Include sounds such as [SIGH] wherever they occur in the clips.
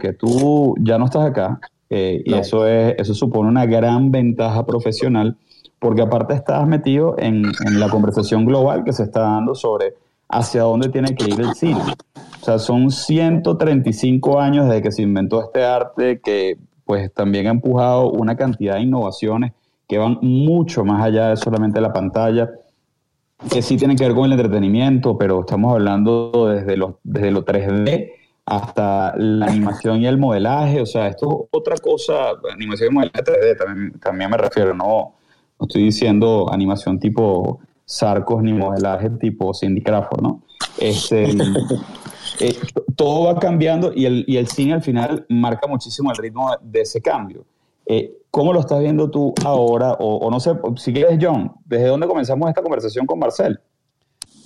que tú ya no estás acá, eh, y eso, es, eso supone una gran ventaja profesional, porque aparte estás metido en, en, la conversación global que se está dando sobre hacia dónde tiene que ir el cine. O sea, son 135 años desde que se inventó este arte que pues también ha empujado una cantidad de innovaciones que van mucho más allá de solamente la pantalla, que sí tienen que ver con el entretenimiento, pero estamos hablando desde lo, desde lo 3D hasta la animación y el modelaje, o sea, esto es otra cosa, animación y modelaje 3D también, me refiero, no, no estoy diciendo animación tipo Sarcos ni modelaje tipo Cindy Crawford, ¿no? Este, [LAUGHS] eh, todo va cambiando y el, y el cine al final marca muchísimo el ritmo de ese cambio. Eh, ¿Cómo lo estás viendo tú ahora? O, no sé, si quieres, John, ¿desde dónde comenzamos esta conversación con Marcel?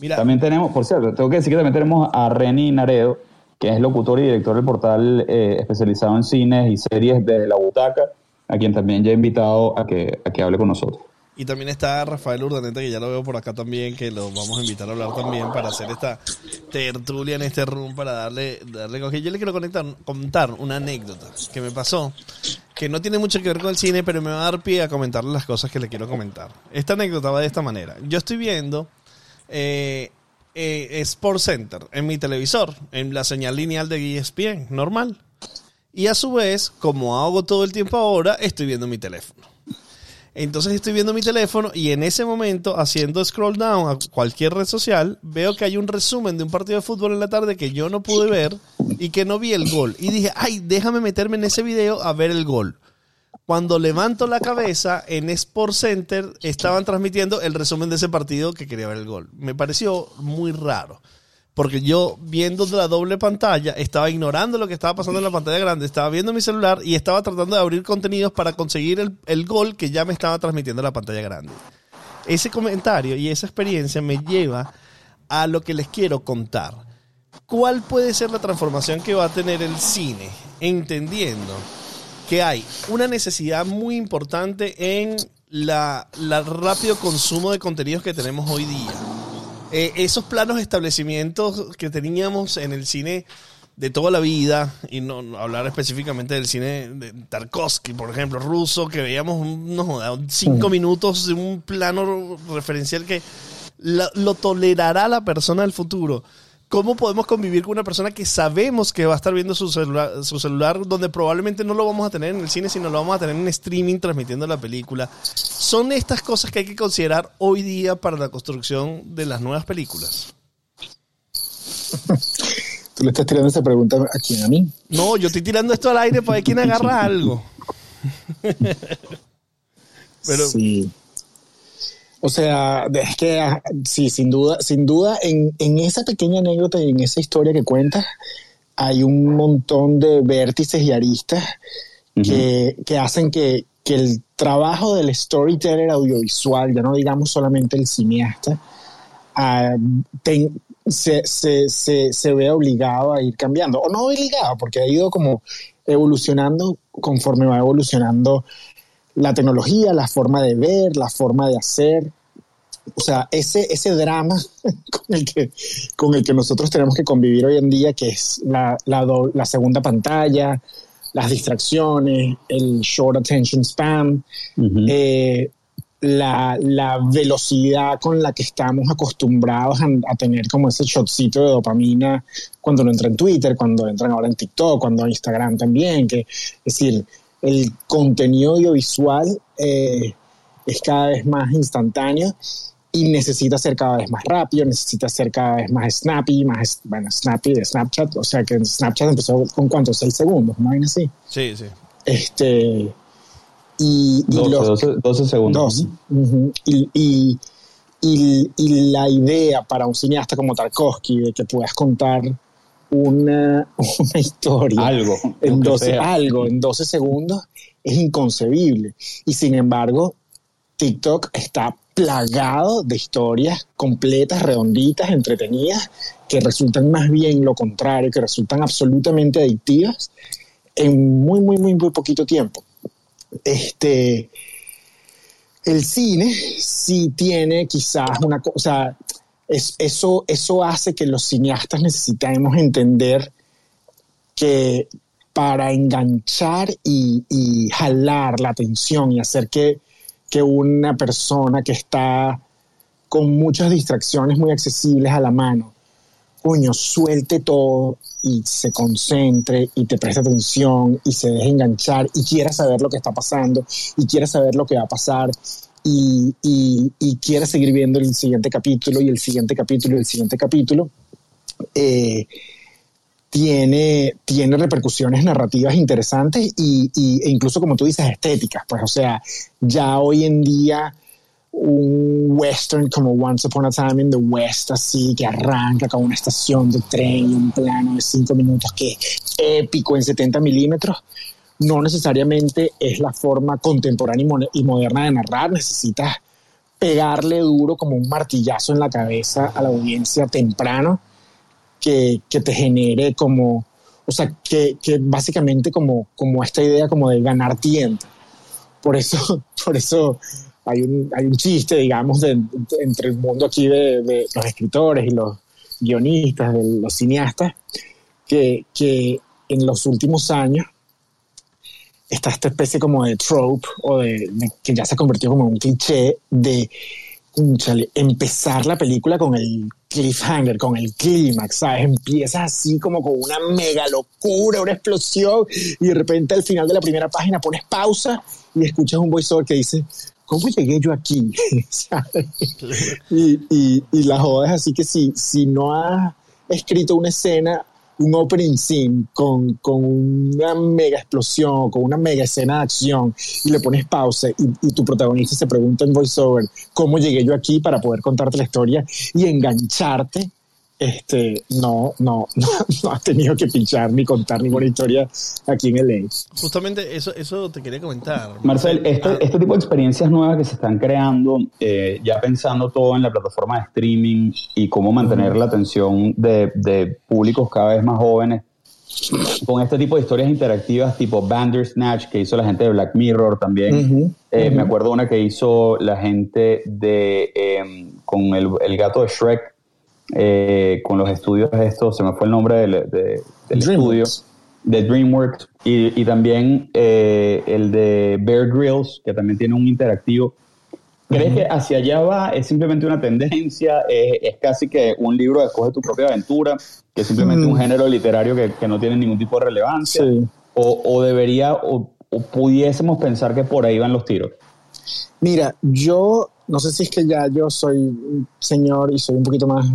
Mira. También tenemos, por cierto, tengo que decir que también tenemos a Reni Naredo, que es locutor y director del portal eh, especializado en cines y series desde la butaca, a quien también ya he invitado a que, a que hable con nosotros. Y también está Rafael Urdaneta, que ya lo veo por acá también, que lo vamos a invitar a hablar también para hacer esta tertulia en este room, para darle, darle Yo le quiero conectar, contar una anécdota que me pasó, que no tiene mucho que ver con el cine, pero me va a dar pie a comentarle las cosas que le quiero comentar. Esta anécdota va de esta manera. Yo estoy viendo eh, eh, Sport Center en mi televisor, en la señal lineal de ESPN, normal. Y a su vez, como hago todo el tiempo ahora, estoy viendo mi teléfono. Entonces estoy viendo mi teléfono y en ese momento, haciendo scroll down a cualquier red social, veo que hay un resumen de un partido de fútbol en la tarde que yo no pude ver y que no vi el gol. Y dije, ay, déjame meterme en ese video a ver el gol. Cuando levanto la cabeza, en Sport Center estaban transmitiendo el resumen de ese partido que quería ver el gol. Me pareció muy raro porque yo viendo la doble pantalla estaba ignorando lo que estaba pasando en la pantalla grande, estaba viendo mi celular y estaba tratando de abrir contenidos para conseguir el, gol que ya me estaba transmitiendo la pantalla grande. Ese comentario y esa experiencia me lleva a lo que les quiero contar. ¿Cuál puede ser la transformación que va a tener el cine? Entendiendo que hay una necesidad muy importante en la, la rápido consumo de contenidos que tenemos hoy día eh, esos planos establecimientos que teníamos en el cine de toda la vida, y no, hablar específicamente del cine de Tarkovsky, por ejemplo, ruso, que veíamos unos cinco minutos de un plano referencial que lo tolerará la persona del futuro. ¿Cómo podemos convivir con una persona que sabemos que va a estar viendo su celular, su celular, donde probablemente no lo vamos a tener en el cine, sino lo vamos a tener en streaming transmitiendo la película? Son estas cosas que hay que considerar hoy día para la construcción de las nuevas películas. [LAUGHS] Tú le estás tirando esa pregunta a quién, a mí. No, yo estoy tirando esto al aire para ver quién agarra [LAUGHS] algo. [LAUGHS] Pero, sí. O sea, es que ah, sí, sin duda, sin duda, en, en esa pequeña anécdota y en esa historia que cuentas, hay un montón de vértices y aristas que, que, hacen que, que, el trabajo del storyteller audiovisual, ya no digamos solamente el cineasta, uh, se, se, se, se ve obligado a ir cambiando. O no obligado, porque ha ido como evolucionando conforme va evolucionando la tecnología, la forma de ver, la forma de hacer. O sea, ese, ese drama [LAUGHS] con el, que, con el que nosotros tenemos que convivir hoy en día, que es la, la, segunda pantalla, las distracciones, el short attention span, eh, la, la, velocidad con la que estamos acostumbrados a, tener como ese shotcito de dopamina cuando uno entra en Twitter, cuando entran ahora en TikTok, cuando en Instagram también, que es decir, el contenido audiovisual eh, es cada vez más instantáneo y necesita ser cada vez más rápido, necesita ser cada vez más snappy, más, bueno, snappy de Snapchat, o sea que Snapchat empezó con cuántos, seis segundos, ¿no? así. Sí, sí. Este, y, 12, segundos. y, y, y, la idea para un cineasta como Tarkovsky de que puedas contar una, una historia algo, en 12, algo en 12 segundos es inconcebible. Y sin embargo, TikTok está plagado de historias completas, redonditas, entretenidas, que resultan más bien lo contrario, que resultan absolutamente adictivas en muy, muy, muy, muy poquito tiempo. Este, el cine sí tiene quizás una cosa, eso, eso hace que los cineastas necesitemos entender que para enganchar y, jalar la atención y hacer que, que una persona que está con muchas distracciones muy accesibles a la mano, coño, suelte todo y se concentre y te preste atención y se deje enganchar y quiera saber lo que está pasando y quiera saber lo que va a pasar y, y, quiera seguir viendo el siguiente capítulo y el siguiente capítulo y el siguiente capítulo, eh, tiene, tiene repercusiones narrativas interesantes y, y, e incluso, como tú dices, estéticas. Pues, o sea, ya hoy en día un western como Once Upon a Time in the West, así que arranca con una estación de tren y un plano de cinco minutos que épico en 70 milímetros, no necesariamente es la forma contemporánea y, moderna de narrar, necesitas pegarle duro como un martillazo en la cabeza a la audiencia temprano que, que te genere como, o sea, que, que, básicamente como, como esta idea como de ganar tiempo. Por eso, [LAUGHS] por eso hay un, hay un chiste, digamos, entre el mundo aquí de, los escritores y los guionistas, de los cineastas, que, que en los últimos años está esta especie como de trope o de, que ya se ha convertido como un cliché de empezar la película con el cliffhanger, con el clímax, ¿sabes? Empiezas así como con una mega locura, una explosión, y de repente al final de la primera página pones pausa y escuchas un voiceover que dice, ¿cómo llegué yo aquí? [LAUGHS] y, y, y, la joda es así que si, si no has escrito una escena, un opening scene con, con una mega explosión, con una mega escena de acción, y le pones pausa y, y tu protagonista se pregunta en voiceover, ¿cómo llegué yo aquí para poder contarte la historia y engancharte? Este, no, no, [LAUGHS] no, has tenido que pinchar ni contar ninguna historia aquí en LA. Justamente eso, eso te quería comentar. Marcel, este, ah. este tipo de experiencias nuevas que se están creando, eh, ya pensando todo en la plataforma de streaming y cómo mantener la atención de, de, públicos cada vez más jóvenes, con este tipo de historias interactivas tipo Bandersnatch que hizo la gente de Black Mirror también. Eh, me acuerdo una que hizo la gente de em, con el, el gato de Shrek eh, con los estudios estos, se me fue el nombre del, del estudio, de DreamWorks, y, y también eh, el de Bear Grylls, que también tiene un interactivo. ¿Crees que hacia allá va? ¿Es simplemente una tendencia? ¿Es, casi que un libro de escoge tu propia aventura? ¿Que es simplemente un mm. género literario que, que, no tiene ningún tipo de relevancia? O, o, debería, o, o pudiésemos pensar que por ahí van los tiros? Mira, yo no sé si es que ya yo soy señor y soy un poquito más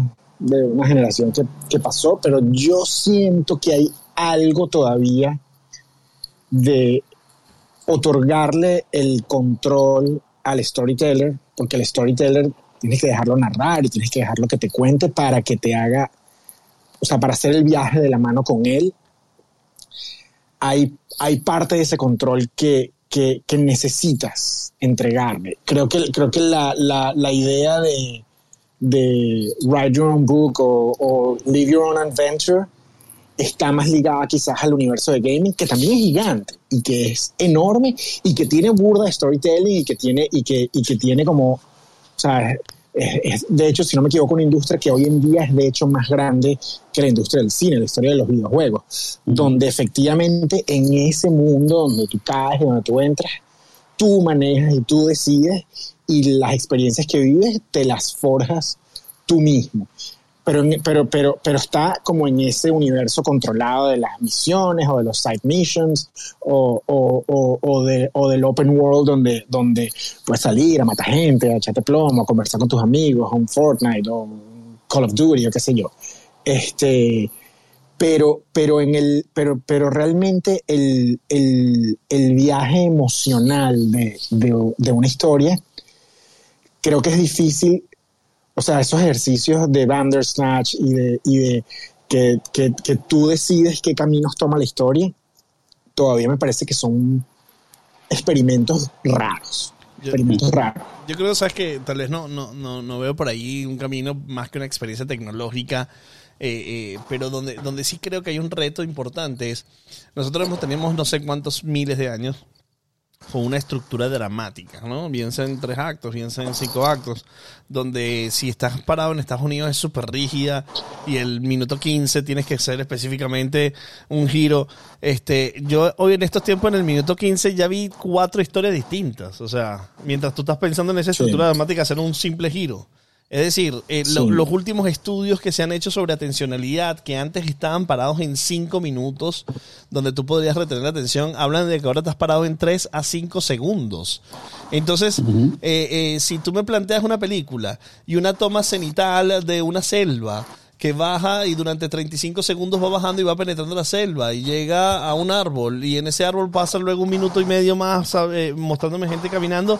de una generación que, que pasó, pero yo siento que hay algo todavía de otorgarle el control al storyteller, porque el storyteller tienes que dejarlo narrar y tienes que dejarlo que te cuente para que te haga, o sea, para hacer el viaje de la mano con él. Hay, hay parte de ese control que, que, que necesitas entregarle. Creo que, creo que la, la, la idea de, de Write Your Own Book o, Live Your Own Adventure está más ligada quizás al universo de gaming, que también es gigante y que es enorme y que tiene burda de storytelling y que tiene, y que, y que tiene como, o sea, de hecho, si no me equivoco, una industria que hoy en día es de hecho más grande que la industria del cine, la historia de los videojuegos, donde efectivamente en ese mundo donde tú caes, donde tú entras, tú manejas y tú decides y las experiencias que vives te las forjas tú mismo. Pero, pero, pero, pero está como en ese universo controlado de las misiones o de los side missions o, o, o, de, o del open world donde, donde puedes salir a matar gente, a echarte plomo, a conversar con tus amigos, o un Fortnite o Call of Duty o qué sé yo. Este, pero, pero, en el, pero, pero realmente el, el, el viaje emocional de, de, de una historia creo que es difícil, o sea, esos ejercicios de Bandersnatch y de, y de que, que, que, tú decides qué caminos toma la historia, todavía me parece que son experimentos raros. experimentos raros. Yo creo, sabes que tal vez no, no, no, no veo por ahí un camino más que una experiencia tecnológica. Eh, eh, pero donde, donde sí creo que hay un reto importante es, nosotros tenemos no sé cuántos miles de años con una estructura dramática, ¿no? Bien sea en tres actos, bien sea en cinco actos, donde si estás parado en Estados Unidos es súper rígida y el minuto 15 tienes que hacer específicamente un giro. Este, yo hoy en estos tiempos en el minuto 15 ya vi cuatro historias distintas, o sea, mientras tú estás pensando en esa estructura dramática hacer un simple giro. Es decir, eh, los últimos estudios que se han hecho sobre atencionalidad, que antes estaban parados en 5 minutos, donde tú podrías retener la atención, hablan de que ahora estás parado en 3 a 5 segundos. Entonces, eh, eh, si tú me planteas una película y una toma cenital de una selva, que baja y durante 35 segundos va bajando y va penetrando la selva y llega a un árbol y en ese árbol pasa luego un minuto y medio más mostrándome gente caminando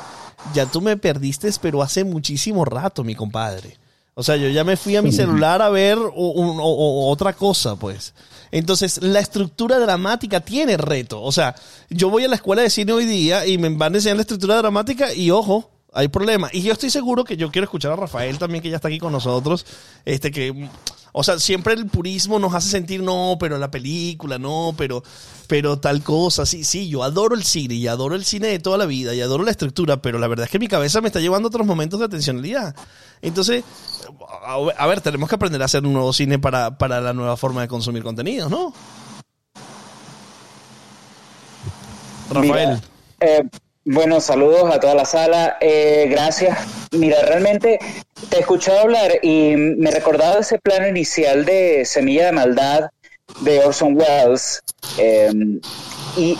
ya tú me perdiste, pero hace muchísimo rato, mi compadre. O sea, yo ya me fui a mi celular a ver otra cosa, pues. Entonces, la estructura dramática tiene reto. O sea, yo voy a la escuela de cine hoy día y me van a enseñar la estructura dramática y ojo, hay problema. Y yo estoy seguro que yo quiero escuchar a Rafael también, que ya está aquí con nosotros. Este que o sea, siempre el purismo nos hace sentir, no, pero la película, no, pero, pero tal cosa. Sí, sí, yo adoro el cine y adoro el cine de toda la vida y adoro la estructura, pero la verdad es que mi cabeza me está llevando a otros momentos de atencionalidad. Entonces, a ver, tenemos que aprender a hacer un nuevo cine para, para la nueva forma de consumir contenidos, ¿no? Rafael. Eh, bueno, saludos a toda la sala. Eh, gracias. Mira, realmente te he escuchado hablar y me recordaba ese plano inicial de Semilla de Maldad de Orson Welles. Em, y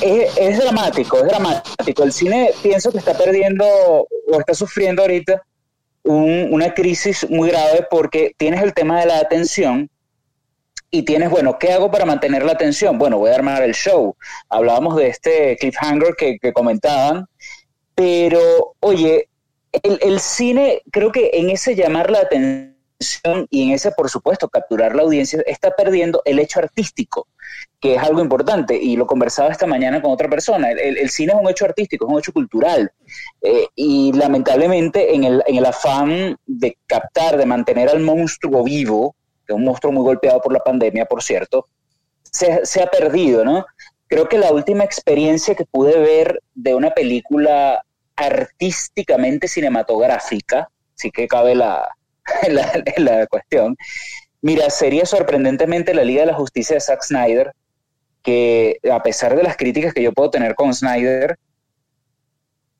es, dramático, es dramático. El cine pienso que está perdiendo o está sufriendo ahorita una crisis muy grave porque tienes el tema de la atención y tienes, bueno, ¿qué hago para mantener la atención? Bueno, voy a armar el show. Hablábamos de este cliffhanger que, que comentaban, pero oye, el, el, cine, creo que en ese llamar la atención y en ese, por supuesto, capturar la audiencia, está perdiendo el hecho artístico, que es algo importante, y lo conversaba esta mañana con otra persona. El, el cine es un hecho artístico, es un hecho cultural, eh, y lamentablemente en el, en el afán de captar, de mantener al monstruo vivo, un monstruo muy golpeado por la pandemia, por cierto, se, ha perdido, ¿no? Creo que la última experiencia que pude ver de una película artísticamente cinematográfica, sí que cabe la, [LAUGHS] la, la cuestión, mira, sería sorprendentemente la Liga de la Justicia de Zack Snyder, que a pesar de las críticas que yo puedo tener con Snyder,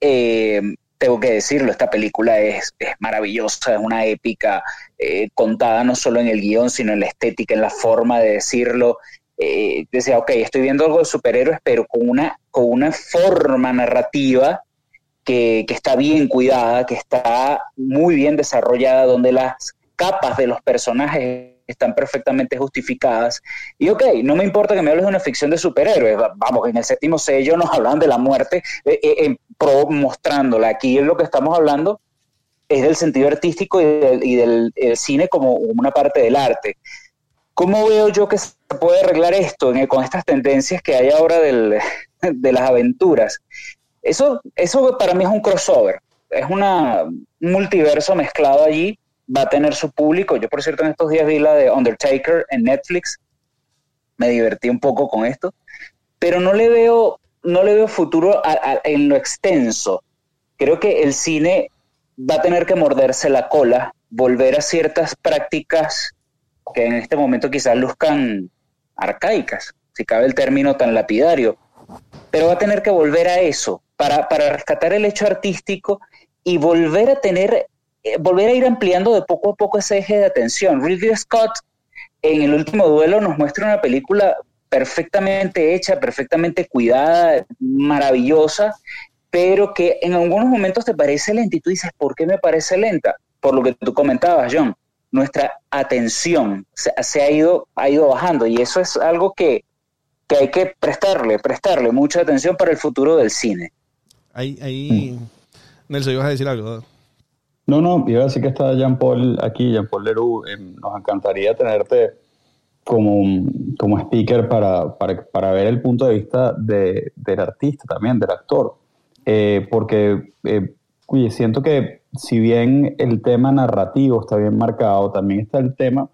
eh, tengo que decirlo, esta película es, maravillosa, es una épica eh, contada no solo en el guion, sino en la estética, en la forma de decirlo. Eh, decía, ok, estoy viendo algo de superhéroes, pero con una, con una forma narrativa que, que está bien cuidada, que está muy bien desarrollada, donde las capas de los personajes están perfectamente justificadas. Y ok, no me importa que me hables de una ficción de superhéroes, vamos, en el séptimo sello nos hablan de la muerte, eh, eh, pro, mostrándola. Aquí lo que estamos hablando es del sentido artístico y del, cine como una parte del arte. ¿Cómo veo yo que se puede arreglar esto con estas tendencias que hay ahora del, [LAUGHS] de las aventuras? Eso, eso para mí es un crossover, es una, un multiverso mezclado allí va a tener su público. Yo, por cierto, en estos días vi la de Undertaker en Netflix. Me divertí un poco con esto, pero no le veo, no le veo futuro en lo extenso. Creo que el cine va a tener que morderse la cola, volver a ciertas prácticas que en este momento quizás luzcan arcaicas, si cabe el término tan lapidario, pero va a tener que volver a eso para, para rescatar el hecho artístico y volver a tener volver a ir ampliando de poco a poco ese eje de atención. Ridley Scott en el último duelo nos muestra una película perfectamente hecha, perfectamente cuidada, maravillosa, pero que en algunos momentos te parece lenta y tú dices, ¿por qué me parece lenta? Por lo que tú comentabas, John, nuestra atención se, ha, ido, ha ido bajando y eso es algo que, que, hay que prestarle, prestarle mucha atención para el futuro del cine. Ahí, ahí, mm. Nelson, ibas a decir algo. No, no, iba a decir que está Jean Paul aquí, Jean Paul Leroux. Eh, nos encantaría tenerte como, como speaker para, para, ver el punto de vista de, del artista también, del actor. Eh, porque, eh, oye, siento que si bien el tema narrativo está bien marcado, también está el tema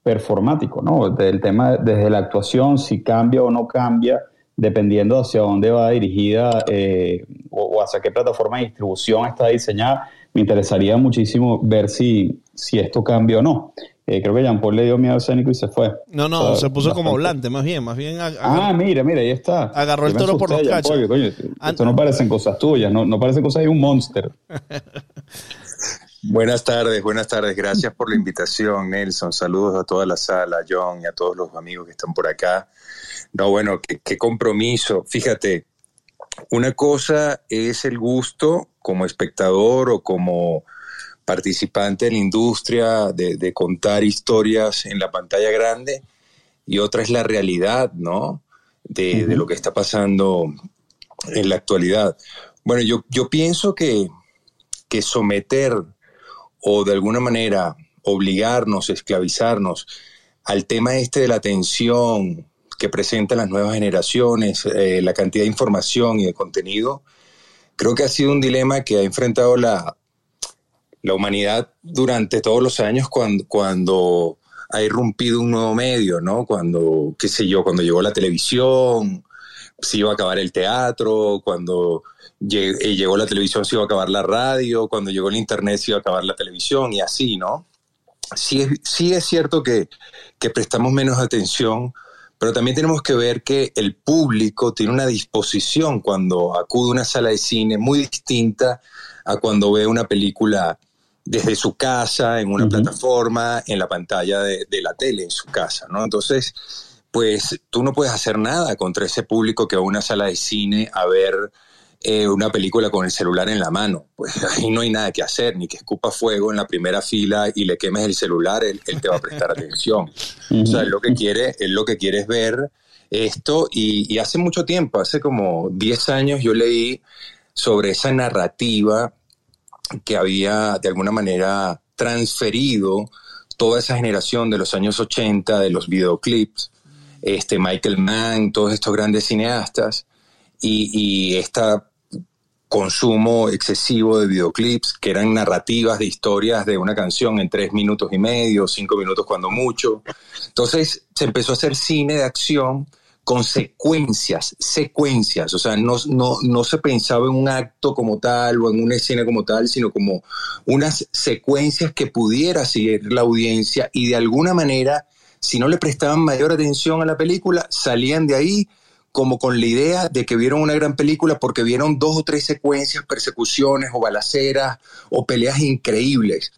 performático, ¿no? Del tema desde la actuación, si cambia o no cambia, dependiendo hacia dónde va dirigida eh, o, hacia qué plataforma de distribución está diseñada, me interesaría muchísimo ver si, si esto cambia o no. Eh, creo que Jean Paul le dio miedo al escénico y se fue. No, no, se puso como volante, más bien, más bien. ah, mira, mira, ahí está. Agarró el toro por los cachos. esto no parecen cosas tuyas, no, no parecen cosas de un monster. [LAUGHS] buenas tardes, buenas tardes. Gracias por la invitación, Nelson. Saludos a toda la sala, a John y a todos los amigos que están por acá. No, bueno, qué compromiso. Fíjate, una cosa es el gusto como espectador o como participante en la industria de, contar historias en la pantalla grande y otra es la realidad, ¿no? De, lo que está pasando en la actualidad. Bueno, yo, yo pienso que, que someter o de alguna manera obligarnos, esclavizarnos al tema este de la atención que presentan las nuevas generaciones, eh, la cantidad de información y de contenido, creo que ha sido un dilema que ha enfrentado la, la humanidad durante todos los años cuando, cuando ha irrumpido un nuevo medio, ¿no? Cuando, qué sé yo, cuando llegó la televisión, se iba a acabar el teatro, cuando eh, llegó la televisión se iba a acabar la radio, cuando llegó el internet se iba a acabar la televisión y así, ¿no? Sí es, sí es cierto que, que prestamos menos atención, pero también tenemos que ver que el público tiene una disposición cuando acude a una sala de cine muy distinta a cuando ve una película desde su casa, en una plataforma, en la pantalla de, la tele, en su casa, ¿no? Entonces, pues tú no puedes hacer nada contra ese público que va a una sala de cine a ver eh, una película con el celular en la mano. Pues [LAUGHS] ahí no hay nada que hacer, ni que escupa fuego en la primera fila y le quemes el celular, él, te va a prestar atención. O sea, lo que quiere, él lo que quiere ver esto y, hace mucho tiempo, hace como 10 años yo leí sobre esa narrativa que había de alguna manera transferido toda esa generación de los años 80, de los videoclips, este Michael Mann, todos estos grandes cineastas, y, este consumo excesivo de videoclips, que eran narrativas de historias de una canción en tres minutos y medio, cinco minutos cuando mucho. Entonces se empezó a hacer cine de acción consecuencias, secuencias, o sea, no, no, no se pensaba en un acto como tal o en una escena como tal, sino como unas secuencias que pudiera seguir la audiencia y de alguna manera, si no le prestaban mayor atención a la película, salían de ahí como con la idea de que vieron una gran película porque vieron dos o tres secuencias, persecuciones o balaceras o peleas increíbles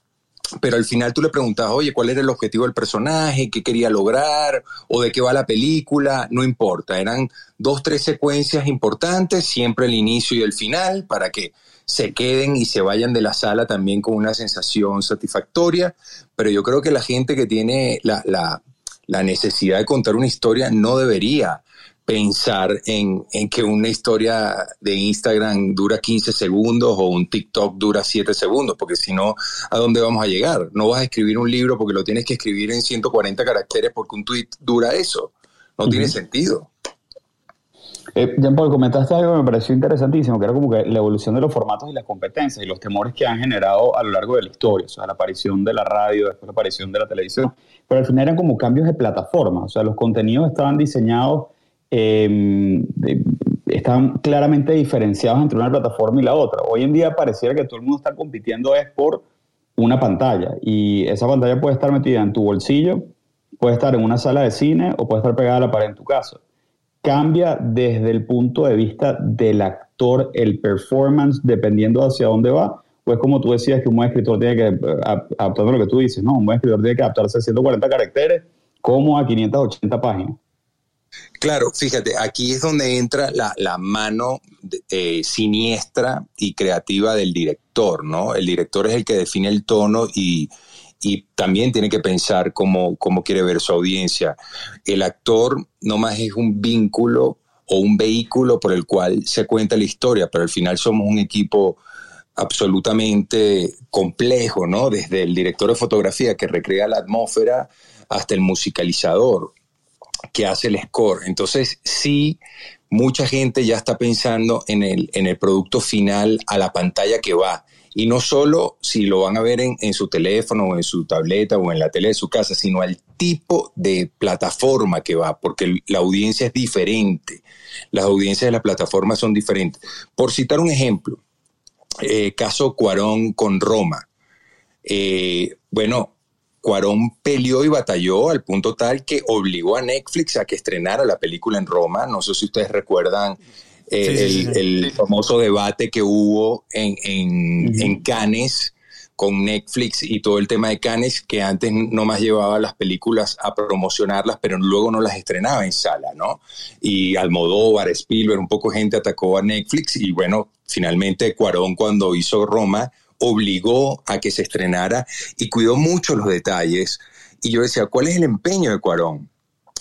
pero al final tú le preguntas, oye, ¿cuál era el objetivo del personaje? ¿Qué quería lograr? ¿O de qué va la película? No importa, eran dos, tres secuencias importantes, siempre el inicio y el final, para que se queden y se vayan de la sala también con una sensación satisfactoria, pero yo creo que la gente que tiene la, la, la necesidad de contar una historia no debería pensar en, que una historia de Instagram dura 15 segundos o un TikTok dura 7 segundos, porque si no, ¿a dónde vamos a llegar? No vas a escribir un libro porque lo tienes que escribir en 140 caracteres porque un tweet dura eso. No tiene sentido. Eh, Jean Paul, comentaste algo que me pareció interesantísimo, que era como que la evolución de los formatos y las competencias y los temores que han generado a lo largo de la historia, o sea, la aparición de la radio, después la aparición de la televisión, pero al final eran como cambios de plataforma, o sea, los contenidos estaban diseñados eh, están claramente diferenciados entre una plataforma y la otra. Hoy en día pareciera que todo el mundo está compitiendo es por una pantalla y esa pantalla puede estar metida en tu bolsillo, puede estar en una sala de cine o puede estar pegada a la pared en tu casa. Cambia desde el punto de vista del actor, el performance, dependiendo hacia dónde va. Pues como tú decías que un buen escritor tiene que, adaptando lo que tú dices, ¿no? Un buen escritor tiene que adaptarse a 140 caracteres como a 580 páginas. Claro, fíjate, aquí es donde entra la, mano eh, siniestra y creativa del director, ¿no? El director es el que define el tono y, también tiene que pensar cómo, cómo, quiere ver su audiencia. El actor no más es un vínculo o un vehículo por el cual se cuenta la historia, pero al final somos un equipo absolutamente complejo, ¿no? Desde el director de fotografía que recrea la atmósfera hasta el musicalizador que hace el score. Entonces, sí, mucha gente ya está pensando en el, en el producto final a la pantalla que va. Y no solo si lo van a ver en, su teléfono o en su tableta o en la tele de su casa, sino al tipo de plataforma que va, porque la audiencia es diferente. Las audiencias de las plataformas son diferentes. Por citar un ejemplo, eh, caso Cuarón con Roma. Eh, bueno, Cuarón peleó y batalló al punto tal que obligó a Netflix a que estrenara la película en Roma. No sé si ustedes recuerdan eh, el, famoso debate que hubo en, en, Cannes con Netflix y todo el tema de Cannes, que antes no más llevaba las películas a promocionarlas, pero luego no las estrenaba en sala, ¿no? Y Almodóvar, Spielberg, un poco gente atacó a Netflix y bueno, finalmente Cuarón cuando hizo Roma obligó a que se estrenara y cuidó mucho los detalles. Y yo decía, ¿cuál es el empeño de Cuarón?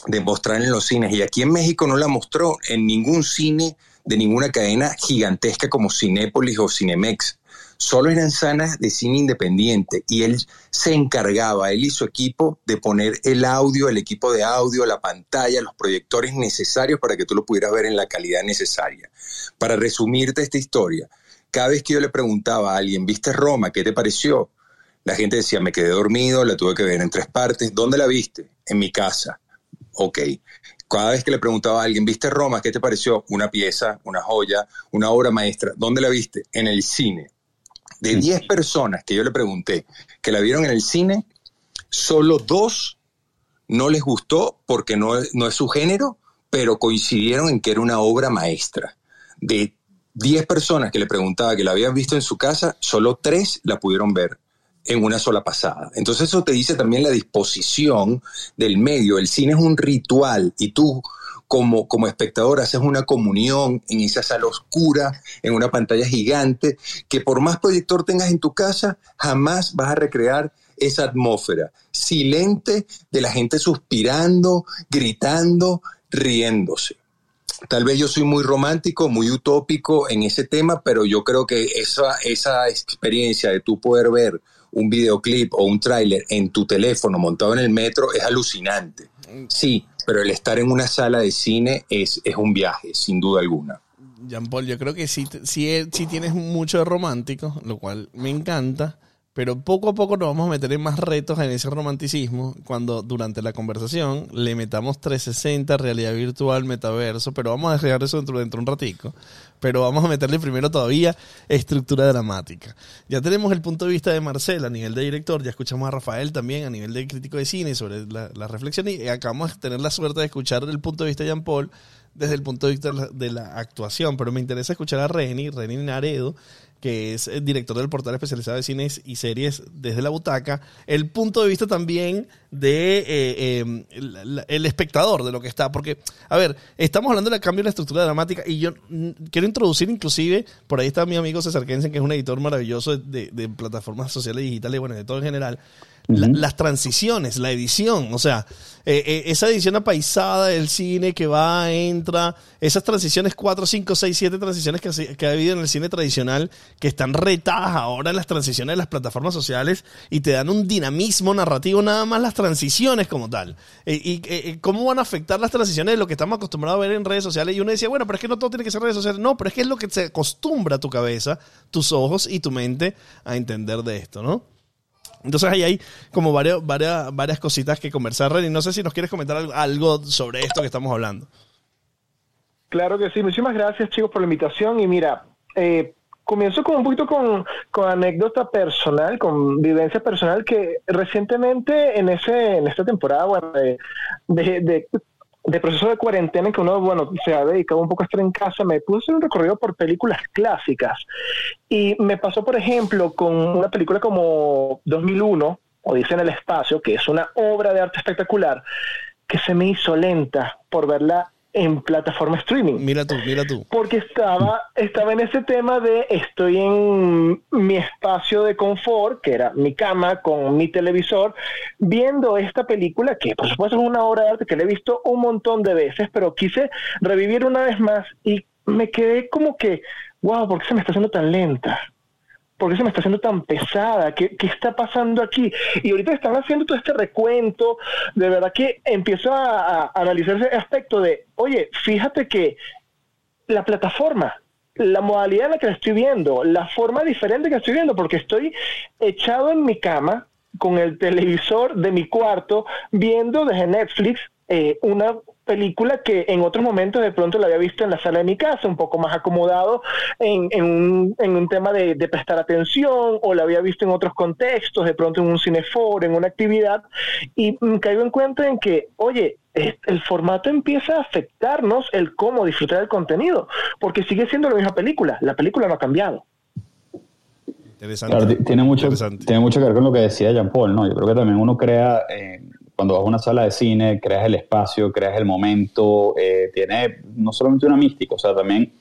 De mostrar en los cines. Y aquí en México no la mostró en ningún cine de ninguna cadena gigantesca como Cinépolis o Cinemex. Solo eran salas de cine independiente y él se encargaba, él y su equipo, de poner el audio, el equipo de audio, la pantalla, los proyectores necesarios para que tú lo pudieras ver en la calidad necesaria. Para resumirte esta historia, cada vez que yo le preguntaba a alguien, ¿viste Roma? ¿Qué te pareció? La gente decía, me quedé dormido, la tuve que ver en tres partes. ¿Dónde la viste? En mi casa. Ok. Cada vez que le preguntaba a alguien, ¿viste Roma? ¿Qué te pareció? Una pieza, una joya, una obra maestra. ¿Dónde la viste? En el cine. De 10 mm. personas que yo le pregunté que la vieron en el cine, solo dos no les gustó porque no, no es su género, pero coincidieron en que era una obra maestra. De 10 personas que le preguntaba que la habían visto en su casa, solo 3 la pudieron ver en una sola pasada. Entonces eso te dice también la disposición del medio. El cine es un ritual y tú como, como espectador haces una comunión en esa sala oscura, en una pantalla gigante, que por más proyector tengas en tu casa, jamás vas a recrear esa atmósfera silente de la gente suspirando, gritando, riéndose. Tal vez yo soy muy romántico, muy utópico en ese tema, pero yo creo que esa, esa experiencia de tú poder ver un videoclip o un tráiler en tu teléfono montado en el metro es alucinante. Sí, pero el estar en una sala de cine es, es un viaje, sin duda alguna. Jean Paul, yo creo que sí, sí, sí tienes mucho de romántico, lo cual me encanta. Pero poco a poco nos vamos a meter en más retos en ese romanticismo cuando durante la conversación le metamos 360, realidad virtual, metaverso, pero vamos a dejar eso dentro, dentro de un ratico. Pero vamos a meterle primero todavía estructura dramática. Ya tenemos el punto de vista de Marcel a nivel de director, ya escuchamos a Rafael también a nivel de crítico de cine sobre la, la reflexión y acabamos de tener la suerte de escuchar el punto de vista de Jean Paul desde el punto de vista de la, actuación, pero me interesa escuchar a Reni, Reni Naredo, que es el director del portal especializado de cines y series desde la butaca, el punto de vista también de eh, em, el, espectador de lo que está, porque, a ver, estamos hablando del cambio de la estructura dramática y yo quiero introducir inclusive, por ahí está mi amigo César Kensen, que es un editor maravilloso de, de plataformas sociales digitales, bueno, de todo en general, las transiciones, la edición, o sea, eh, eh, esa edición apaisada del cine que va, entra, esas transiciones 4, 5, 6, 7 transiciones que, que ha habido en el cine tradicional, que están retadas ahora en las transiciones de las plataformas sociales y te dan un dinamismo narrativo nada más las transiciones como tal. Eh, ¿Y cómo van a afectar las transiciones de lo que estamos acostumbrados a ver en redes sociales? Y uno decía, bueno, pero es que no todo tiene que ser redes sociales. No, pero es que es lo que se acostumbra a tu cabeza, tus ojos y tu mente a entender de esto, ¿no? Entonces ahí hay como varias, varias, varias cositas que conversar, y No sé si nos quieres comentar algo sobre esto que estamos hablando. Claro que sí. Muchísimas gracias, chicos, por la invitación. Y mira, eh, comienzo con un poquito con, con, anécdota personal, con vivencia personal, que recientemente en ese en esta temporada bueno, de de proceso de cuarentena que uno, bueno, se ha dedicado un poco a estar en casa, me puse hacer un recorrido por películas clásicas. Y me pasó, por ejemplo, con una película como 2001, o dice en el espacio, que es una obra de arte espectacular, que se me hizo lenta por verla en plataforma streaming. Mira tú, mira tú. Porque estaba, estaba en ese tema de estoy en mi espacio de confort, que era mi cama con mi televisor, viendo esta película, que por supuesto es una obra de arte que la he visto un montón de veces, pero quise revivir una vez más y me quedé como que, wow, ¿por qué se me está haciendo tan lenta? ¿Por qué se me está haciendo tan pesada? ¿Qué, ¿Qué, está pasando aquí? Y ahorita están haciendo todo este recuento, de verdad que empiezo a, analizar ese aspecto de, oye, fíjate que la plataforma la modalidad en la que la estoy viendo, la forma diferente que estoy viendo, porque estoy echado en mi cama con el televisor de mi cuarto viendo desde Netflix eh, una película que en otros momentos de pronto la había visto en la sala de mi casa, un poco más acomodado en, en, un, en un, tema de, de, prestar atención, o la había visto en otros contextos, de pronto en un cineforo, en una actividad, y me caigo en cuenta en que, oye, el formato empieza a afectarnos el cómo disfrutar el contenido, porque sigue siendo la misma película, la película no ha cambiado. Interesante. tiene, mucho, tiene mucho que ver con lo que decía Jean Paul, ¿no? Yo creo que también uno crea, eh, cuando vas a una sala de cine, creas el espacio, creas el momento, eh, tiene no solamente una mística, o sea, también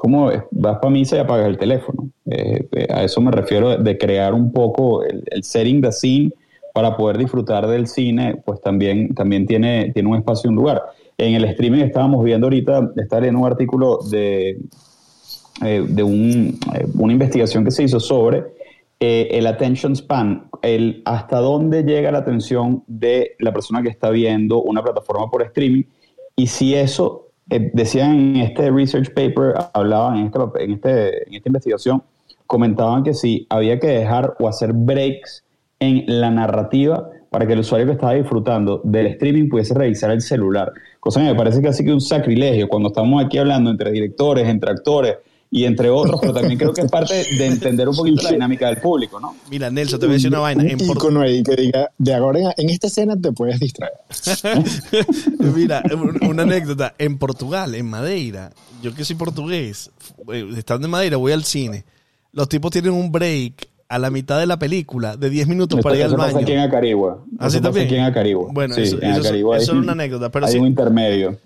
como vas para misa y apagas el teléfono. Eh, a eso me refiero de crear un poco el, setting de scene para poder disfrutar del cine, pues también, también tiene, tiene un espacio y un lugar. En el streaming estábamos viendo ahorita, está en un artículo de, eh, de un, eh, una investigación que se hizo sobre eh, el attention span, el hasta dónde llega la atención de la persona que está viendo una plataforma por streaming y si eso, decían en este research paper, hablaban en, este, en, este, en esta investigación, comentaban que si había que dejar o hacer breaks en la narrativa para que el usuario que estaba disfrutando del streaming pudiese revisar el celular. Cosa que me parece casi que un sacrilegio cuando estamos aquí hablando entre directores, entre actores y entre otros, pero también creo que es parte de entender un poquito la dinámica del público, ¿no? Mira, Nelson, te voy a decir una vaina. Un icono ahí que diga, de ahora en, esta escena te puedes distraer. [LAUGHS] Mira, una anécdota. En Portugal, en Madeira, yo que soy portugués, eh, estando en Madeira, voy al cine. Los tipos tienen un break a la mitad de la película, de 10 minutos para ir al baño. aquí en Acarigua. ¿Así también? Aquí en Acarigua. Bueno, eso, es una anécdota. Pero hay sí, un intermedio.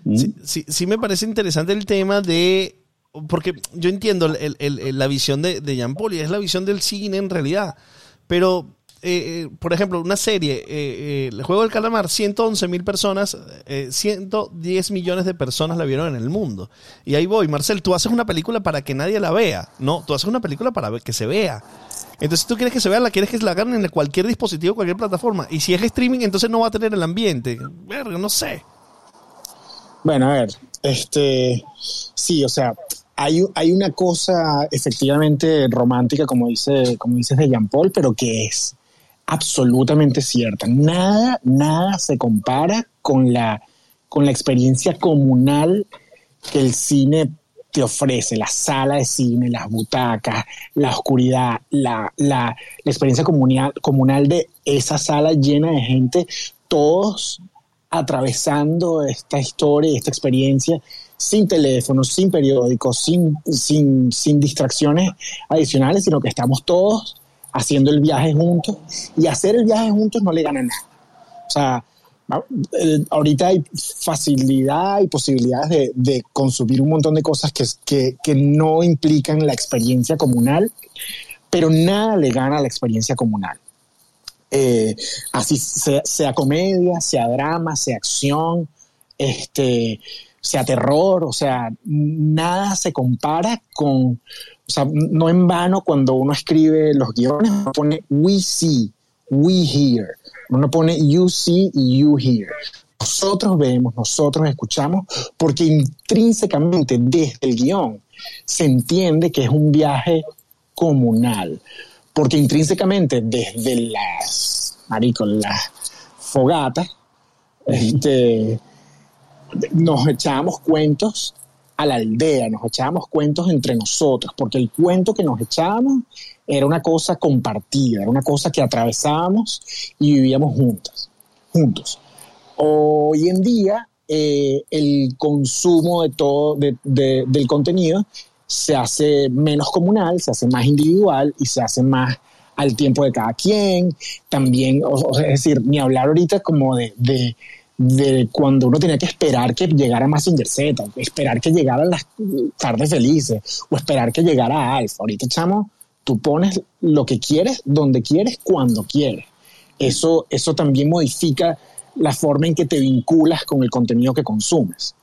Sí, sí, me parece interesante el tema de... Porque yo entiendo la visión de, de Jean Paul y es la visión del cine en realidad. Pero eh, eh, por ejemplo, una serie, eh, el juego del calamar, 111 mil personas, 110 millones de personas la vieron en el mundo. Y ahí voy, Marcel, tú haces una película para que nadie la vea. No, tú haces una película para que se vea. Entonces, si tú quieres que se vea, la quieres que la hagan en cualquier dispositivo, cualquier plataforma. Y si es streaming, entonces no va a tener el ambiente. Verga, no sé. Bueno, a ver, este, sí, o sea, hay, hay una cosa efectivamente romántica, como dice, como dices de Jean Paul, pero que es absolutamente cierta. Nada, nada se compara con la, con la experiencia comunal que el cine te ofrece, la sala de cine, las butacas, la oscuridad, la, la, la experiencia comunal, comunal de esa sala llena de gente, todos atravesando esta historia esta experiencia sin teléfonos, sin periódicos, sin, sin, sin distracciones adicionales, sino que estamos todos haciendo el viaje juntos y hacer el viaje juntos no le gana nada. O sea, ahorita hay facilidad y posibilidades de, consumir un montón de cosas que, que, no implican la experiencia comunal, pero nada le gana a la experiencia comunal. Eh, así sea, sea, comedia, sea drama, sea acción, este, sea terror, o sea, nada se compara con, o sea, no en vano cuando uno escribe los guiones, uno pone we see, we hear. Uno pone you see y you hear. Nosotros vemos, nosotros escuchamos, porque intrínsecamente desde el guion se entiende que es un viaje comunal. Porque intrínsecamente desde las, marico, las fogatas, este, nos echábamos cuentos a la aldea, nos echábamos cuentos entre nosotros, porque el cuento que nos echábamos era una cosa compartida, era una cosa que atravesábamos y vivíamos juntas, juntos. Hoy en día, eh, el consumo de todo, del contenido se hace menos comunal, se hace más individual y se hace más al tiempo de cada quien. También, es decir, ni hablar ahorita como de de cuando uno tenía que esperar que llegara Massinger Z, esperar que llegaran las tardes felices, o esperar que llegara Alfa. Ahorita, chamo, tú pones lo que quieres, donde quieres, cuando quieres. Eso, eso también modifica la forma en que te vinculas con el contenido que consumes.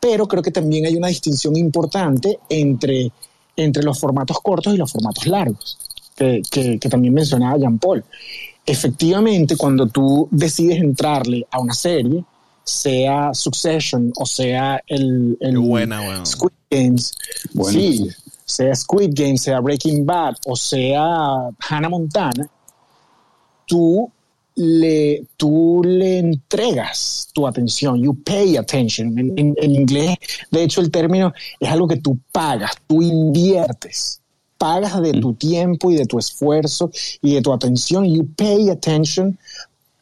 Pero creo que también hay una distinción importante entre, entre los formatos cortos y los formatos largos, que, que, que también mencionaba Jean Paul efectivamente, cuando tú decides entrarle a una serie, sea Succession o sea el, el buena, Squid Games, sí, sea Squid Game, sea Breaking Bad o sea Hannah Montana, tú le, tú le entregas tu atención, you pay attention. En, en, inglés, de hecho, el término es algo que tú pagas, tú inviertes, pagas de tu tiempo y de tu esfuerzo y de tu atención, you pay attention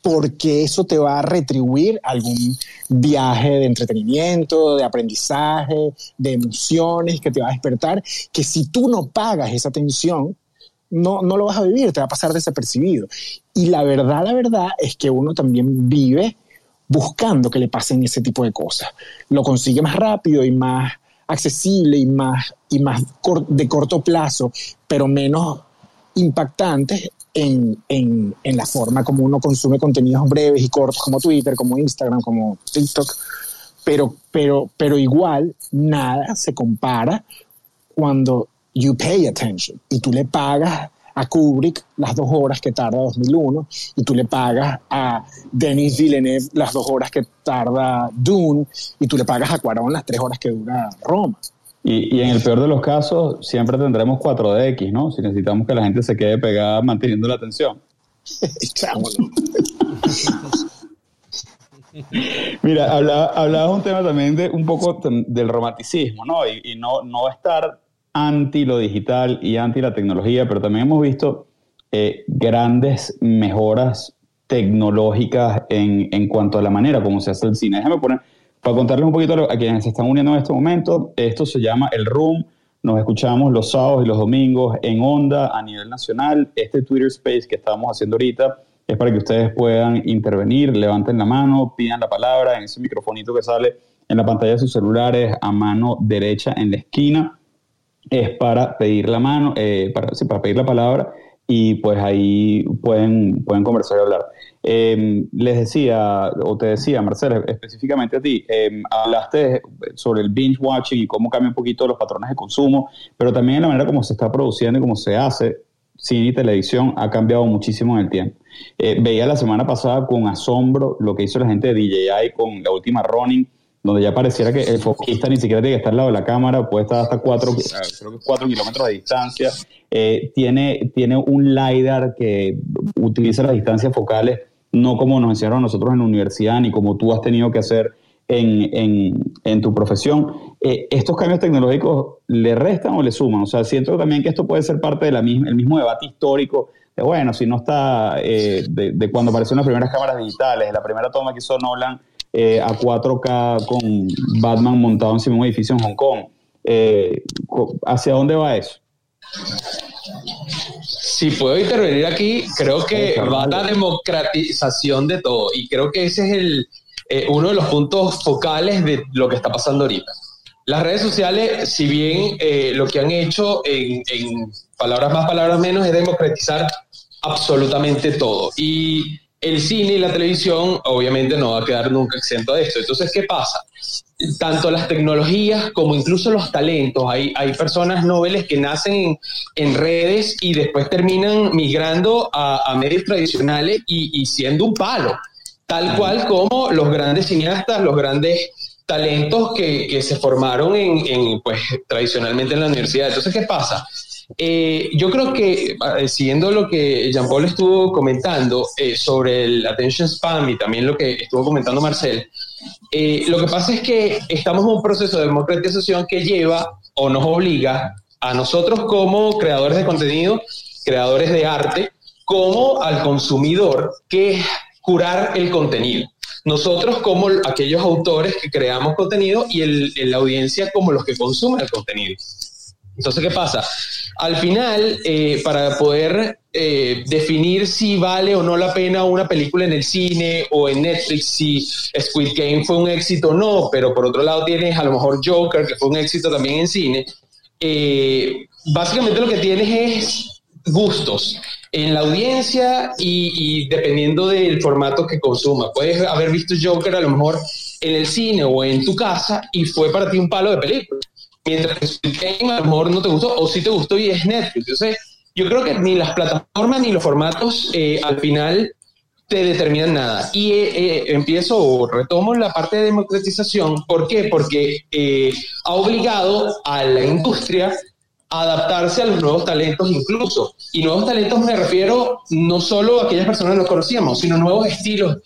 porque eso te va a retribuir algún viaje de entretenimiento, de aprendizaje, de emociones que te va a despertar, que si tú no pagas esa atención, no, no lo vas a vivir, te va a pasar desapercibido. Y la verdad, la verdad es que uno también vive buscando que le pasen ese tipo de cosas. Lo consigue más rápido y más accesible y más, y más de corto plazo, pero menos impactantes en, en, en, la forma como uno consume contenidos breves y cortos como Twitter, como Instagram, como TikTok. Pero, pero, pero igual nada se compara cuando you pay attention y tú le pagas a Kubrick las dos horas que tarda 2001 y tú le pagas a Denis Villeneuve las dos horas que tarda Dune y tú le pagas a Cuarón las tres horas que dura Roma. Y, y, en el peor de los casos siempre tendremos 4DX, ¿no? Si necesitamos que la gente se quede pegada manteniendo la atención. [LAUGHS] Mira, hablabas un tema también de un poco del romanticismo, ¿no? Y, y no, no estar anti lo digital y anti la tecnología, pero también hemos visto eh, grandes mejoras tecnológicas en, en, cuanto a la manera como se hace el cine. Déjame poner, para contarles un poquito a quienes se están uniendo en este momento, esto se llama El Room. Nos escuchamos los sábados y los domingos en Onda a nivel nacional. Este Twitter Space que estamos haciendo ahorita es para que ustedes puedan intervenir, levanten la mano, pidan la palabra en ese microfonito que sale en la pantalla de sus celulares a mano derecha en la esquina es para pedir la mano, eh, para, sí, para pedir la palabra y pues ahí pueden, pueden conversar y hablar. Em, les decía, o te decía, Marcela, específicamente a ti, em, hablaste sobre el binge watching y cómo cambia un poquito los patrones de consumo, pero también la manera como se está produciendo y cómo se hace cine y televisión ha cambiado muchísimo en el tiempo. Eh, veía la semana pasada con asombro lo que hizo la gente de DJI con la última Running donde ya pareciera que el foquista ni siquiera tiene que estar al lado de la cámara, puede estar hasta 4 creo que cuatro kilómetros de distancia. Eh, tiene, tiene un LiDAR que utiliza las distancias focales, no como nos enseñaron a nosotros en la universidad, ni como tú has tenido que hacer en, en, en tu profesión. Eh, ¿Estos cambios tecnológicos le restan o le suman? O sea, siento también que esto puede ser parte del el mismo debate histórico de, bueno, si no está eh, de, de, cuando aparecieron las primeras cámaras digitales, la primera toma que hizo Nolan eh, a 4K con Batman montado encima de un edificio en Hong Kong. Eh, ¿Hacia dónde va eso? Si puedo intervenir aquí, creo que va la democratización de todo y creo que ese es el, eh, uno de los puntos focales de lo que está pasando ahorita. Las redes sociales, si bien lo que han hecho en, en palabras más, palabras menos, es democratizar absolutamente todo. Y el cine y la televisión obviamente no va a quedar nunca exento de esto. Entonces, ¿qué pasa? Tanto las tecnologías como incluso los talentos. Hay, hay personas nobles que nacen en, redes y después terminan migrando a, medios tradicionales y, siendo un palo. Tal cual como los grandes cineastas, los grandes talentos que, se formaron en, en, pues, tradicionalmente en la universidad. Entonces, ¿qué pasa? Eh, yo creo que, eh, siguiendo lo que Jean-Paul estuvo comentando eh, sobre el attention spam y también lo que estuvo comentando Marcel, lo que pasa es que estamos en un proceso de democratización que lleva o nos obliga a nosotros como creadores de contenido, creadores de arte, como al consumidor que curar el contenido. Nosotros como aquellos autores que creamos contenido y el, la audiencia como los que consumen el contenido. Entonces, ¿qué pasa? Al final, eh, para poder eh, definir si vale o no la pena una película en el cine o en Netflix, si Squid Game fue un éxito o no, pero por otro lado tienes a lo mejor Joker, que fue un éxito también en cine, eh, básicamente lo que tienes es gustos en la audiencia y, y, dependiendo del formato que consuma. Puedes haber visto Joker a lo mejor en el cine o en tu casa y fue para ti un palo de película mientras que a lo mejor no te gustó o sí te gustó y es Netflix. Yo creo que ni las plataformas ni los formatos eh, al final te determinan nada. Y eh, eh, empiezo o retomo la parte de democratización. ¿Por qué? Porque ha obligado a la industria adaptarse a los nuevos talentos incluso. Y nuevos talentos me refiero no solo a aquellas personas que nos conocíamos, sino nuevos estilos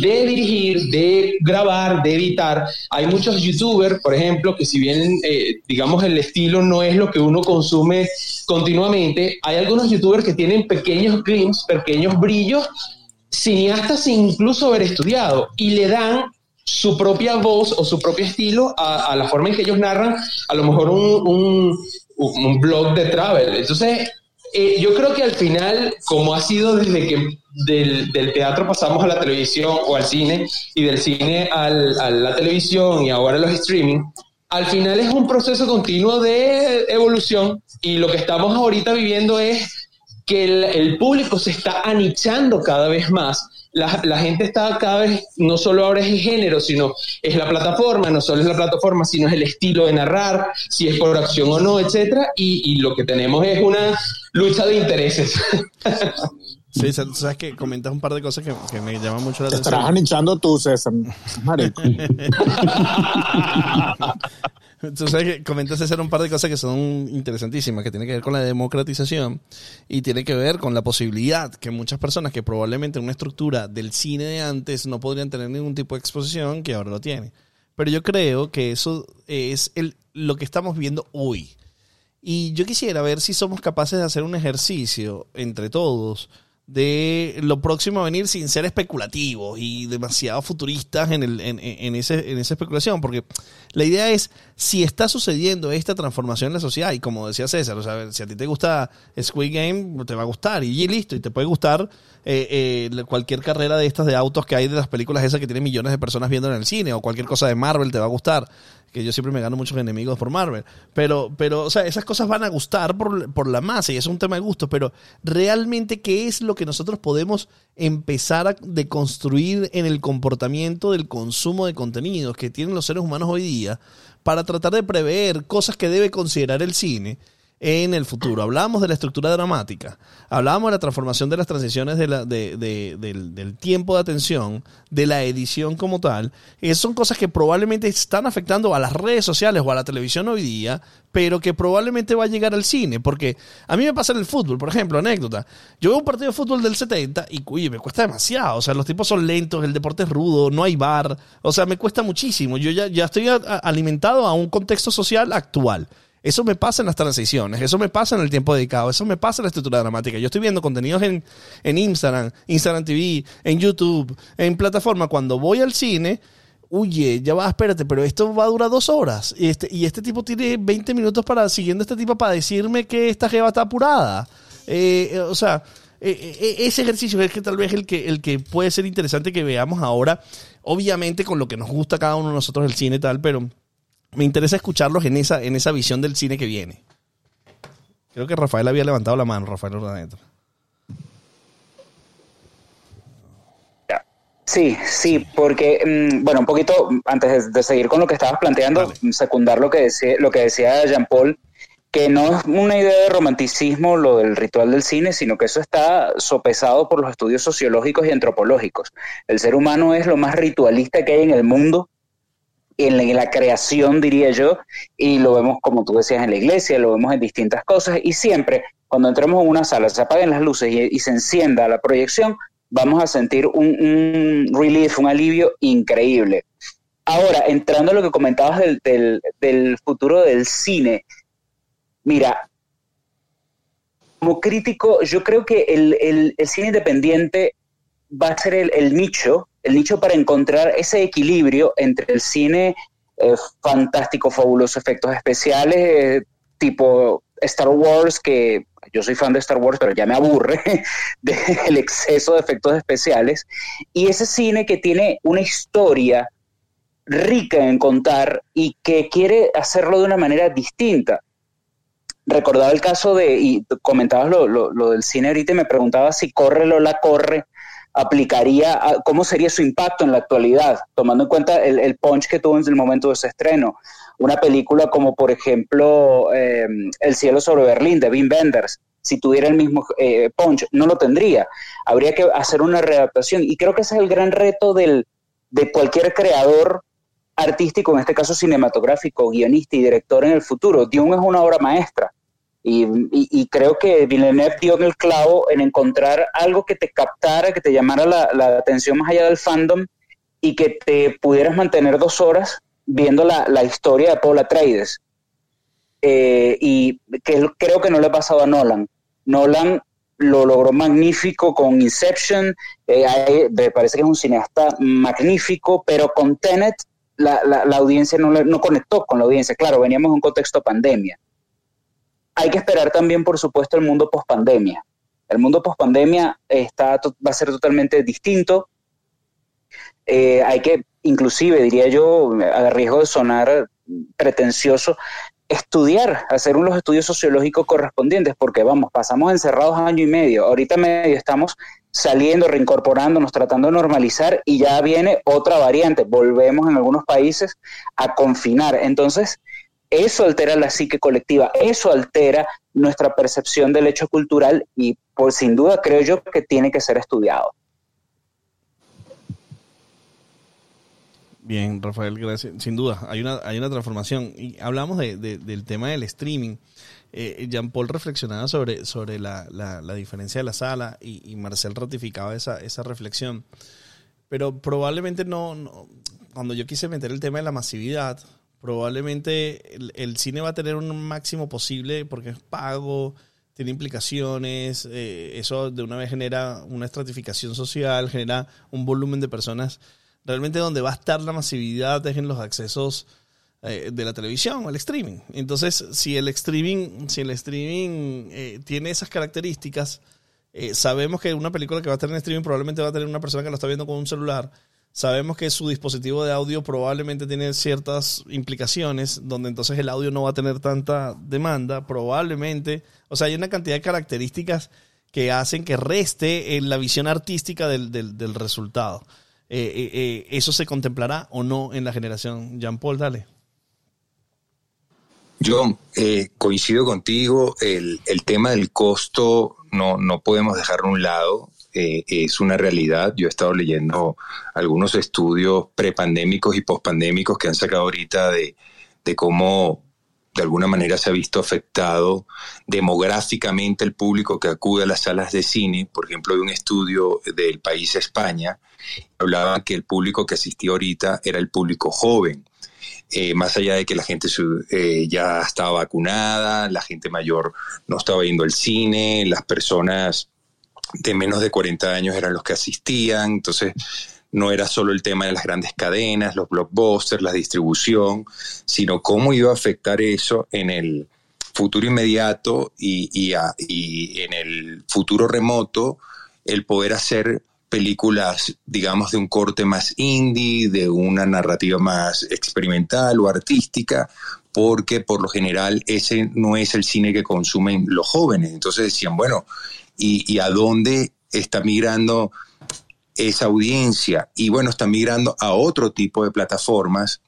de dirigir, de grabar, de editar. Hay muchos youtubers, por ejemplo, que si bien, eh, digamos, el estilo no es lo que uno consume continuamente, hay algunos youtubers que tienen pequeños glimpses, pequeños brillos, cineastas sin incluso haber estudiado, y le dan su propia voz o su propio estilo a, la forma en que ellos narran, a lo mejor un, un, blog de travel. Entonces, eh, yo creo que al final, como ha sido desde que del, teatro pasamos a la televisión o al cine y del cine al, a la televisión y ahora a los streaming, al final es un proceso continuo de evolución y lo que estamos ahorita viviendo es que el público se está anichando cada vez más la, la, gente está cada vez, no solo ahora es el género, sino es la plataforma, no solo es la plataforma, sino es el estilo de narrar, si es por acción o no, etcétera, y, y lo que tenemos es una lucha de intereses. [LAUGHS] Sí, sabes que comentas un par de cosas que, que me llaman mucho la Te atención. Estarás anichando tú, César. Marico. [LAUGHS] Tú sabes que comentas hacer un par de cosas que son interesantísimas, que tiene que ver con la democratización y tiene que ver con la posibilidad que muchas personas que probablemente en una estructura del cine de antes no podrían tener ningún tipo de exposición, que ahora lo tienen. Pero yo creo que eso es el, lo que estamos viendo hoy. Y yo quisiera ver si somos capaces de hacer un ejercicio entre todos de lo próximo a venir sin ser especulativos y demasiado futuristas en, el, en, en, ese, en esa especulación, porque la idea es si está sucediendo esta transformación en la sociedad, y como decía César, o sea, si a ti te gusta Squid Game, te va a gustar, y listo, y te puede gustar eh, eh, cualquier carrera de estas de autos que hay de las películas esas que tienen millones de personas viendo en el cine, o cualquier cosa de Marvel te va a gustar que yo siempre me gano muchos enemigos por Marvel. Pero, pero, o sea, esas cosas van a gustar por, por la masa y es un tema de gusto. Pero realmente, ¿qué es lo que nosotros podemos empezar a deconstruir en el comportamiento del consumo de contenidos que tienen los seres humanos hoy día para tratar de prever cosas que debe considerar el cine? En el futuro. Hablábamos de la estructura dramática, hablábamos de la transformación de las transiciones de la, de, del, del, tiempo de atención, de la edición como tal. Esas son cosas que probablemente están afectando a las redes sociales o a la televisión hoy día, pero que probablemente va a llegar al cine. Porque a mí me pasa en el fútbol, por ejemplo, anécdota. Yo veo un partido de fútbol del 70 y, me cuesta demasiado. O sea, los tipos son lentos, el deporte es rudo, no hay bar. O sea, me cuesta muchísimo. Yo ya, ya estoy alimentado a un contexto social actual. Eso me pasa en las transiciones, eso me pasa en el tiempo dedicado, eso me pasa en la estructura dramática. Yo estoy viendo contenidos en, en Instagram, Instagram TV, en YouTube, en plataforma. Cuando voy al cine, oye, ya va, espérate, pero esto va a durar dos horas. Y este, y este tipo tiene 20 minutos para, siguiendo este tipo, para decirme que esta jeva está apurada. Eh, eh, o sea, eh, ese ejercicio es que tal vez el que, el que puede ser interesante que veamos ahora, obviamente con lo que nos gusta cada uno de nosotros el cine y tal, pero me interesa escucharlos en esa, en esa visión del cine que viene. Creo que Rafael había levantado la mano, Rafael Urdaneta. Sí, sí, porque, mm, bueno, un poquito antes de, seguir con lo que estabas planteando, secundar lo que decía, lo que decía Jean Paul, que no es una idea de romanticismo lo del ritual del cine, sino que eso está sopesado por los estudios sociológicos y antropológicos. El ser humano es lo más ritualista que hay en el mundo en la, creación, diría yo, y lo vemos, como tú decías, en la iglesia, lo vemos en distintas cosas, y siempre cuando entremos en una sala, se apaguen las luces y, se encienda la proyección, vamos a sentir un, un, relief, un alivio increíble. Ahora, entrando a lo que comentabas del, del, futuro del cine, mira, como crítico, yo creo que el, el, el cine independiente va a ser el, nicho el nicho para encontrar ese equilibrio entre el cine eh, fantástico, fabuloso, efectos especiales, eh, tipo Star Wars, que yo soy fan de Star Wars, pero ya me aburre [LAUGHS] del exceso de efectos especiales, y ese cine que tiene una historia rica en contar y que quiere hacerlo de una manera distinta. Recordaba el caso de, y comentabas lo, lo, del cine ahorita y me preguntaba si Corre la Corre aplicaría, cómo sería su impacto en la actualidad, tomando en cuenta el, punch que tuvo en el momento de ese estreno. Una película como, por ejemplo, eh, El cielo sobre Berlín, de Wim Wenders, si tuviera el mismo eh, punch, no lo tendría. Habría que hacer una readaptación. Y creo que ese es el gran reto del, de cualquier creador artístico, en este caso cinematográfico, guionista y director en el futuro. Dune es una obra maestra Y, creo que Villeneuve dio en el clavo en encontrar algo que te captara, que te llamara la, atención más allá del fandom y que te pudieras mantener dos horas viendo la, historia de Paul Atreides. Eh, y que creo que no le ha pasado a Nolan. Nolan lo logró magnífico con Inception, eh, me parece que es un cineasta magnífico, pero con Tenet la, audiencia no, no conectó con la audiencia. Claro, veníamos en un contexto pandemia. Hay que esperar también, por supuesto, el mundo post pandemia. El mundo post pandemia está, va a ser totalmente distinto. Eh, hay que, inclusive, diría yo, a riesgo de sonar pretencioso, estudiar, hacer unos estudios sociológicos correspondientes, porque vamos, pasamos encerrados año y medio, ahorita medio estamos saliendo, reincorporándonos, tratando de normalizar y ya viene otra variante, volvemos en algunos países a confinar. Entonces, eso altera la psique colectiva, eso altera nuestra percepción del hecho cultural y por sin duda creo yo que tiene que ser estudiado. Bien, Rafael, gracias. Sin duda, hay una, hay una transformación. Y hablamos de, del tema del streaming. Eh, Jean Paul reflexionaba sobre, sobre la, la, diferencia de la sala y, Marcel ratificaba esa, esa reflexión. Pero probablemente no, cuando yo quise meter el tema de la masividad, probablemente el, cine va a tener un máximo posible porque es pago, tiene implicaciones, eh, eso de una vez genera una estratificación social, genera un volumen de personas realmente donde va a estar la masividad es en los accesos eh, de la televisión el streaming. Entonces, si el streaming, si el streaming eh, tiene esas características, eh, sabemos que una película que va a estar en streaming probablemente va a tener una persona que lo está viendo con un celular. Sabemos que su dispositivo de audio probablemente tiene ciertas implicaciones, donde entonces el audio no va a tener tanta demanda, probablemente. O sea, hay una cantidad de características que hacen que reste en la visión artística del, del, resultado. Eh, eh, eh, ¿eso se contemplará o no en la generación? Jean Paul, dale. John, coincido contigo, el, tema del costo no, no podemos dejarlo a un lado, es una realidad. Yo he estado leyendo algunos estudios prepandémicos y pospandémicos que han sacado ahorita de, de cómo de alguna manera se ha visto afectado demográficamente el público que acude a las salas de cine. Por ejemplo, hay un estudio del país España, hablaba que el público que asistía ahorita era el público joven. Eh, más allá de que la gente eh, ya estaba vacunada, la gente mayor no estaba yendo al cine, las personas de menos de 40 años eran los que asistían, entonces no era solo el tema de las grandes cadenas, los blockbusters, la distribución, sino cómo iba a afectar eso en el futuro inmediato y, en el futuro remoto, el poder hacer películas, digamos, de un corte más indie, de una narrativa más experimental o artística, porque por lo general ese no es el cine que consumen los jóvenes. Entonces decían, bueno, ¿y, y a dónde está migrando esa audiencia. Y bueno, está migrando a otro tipo de plataformas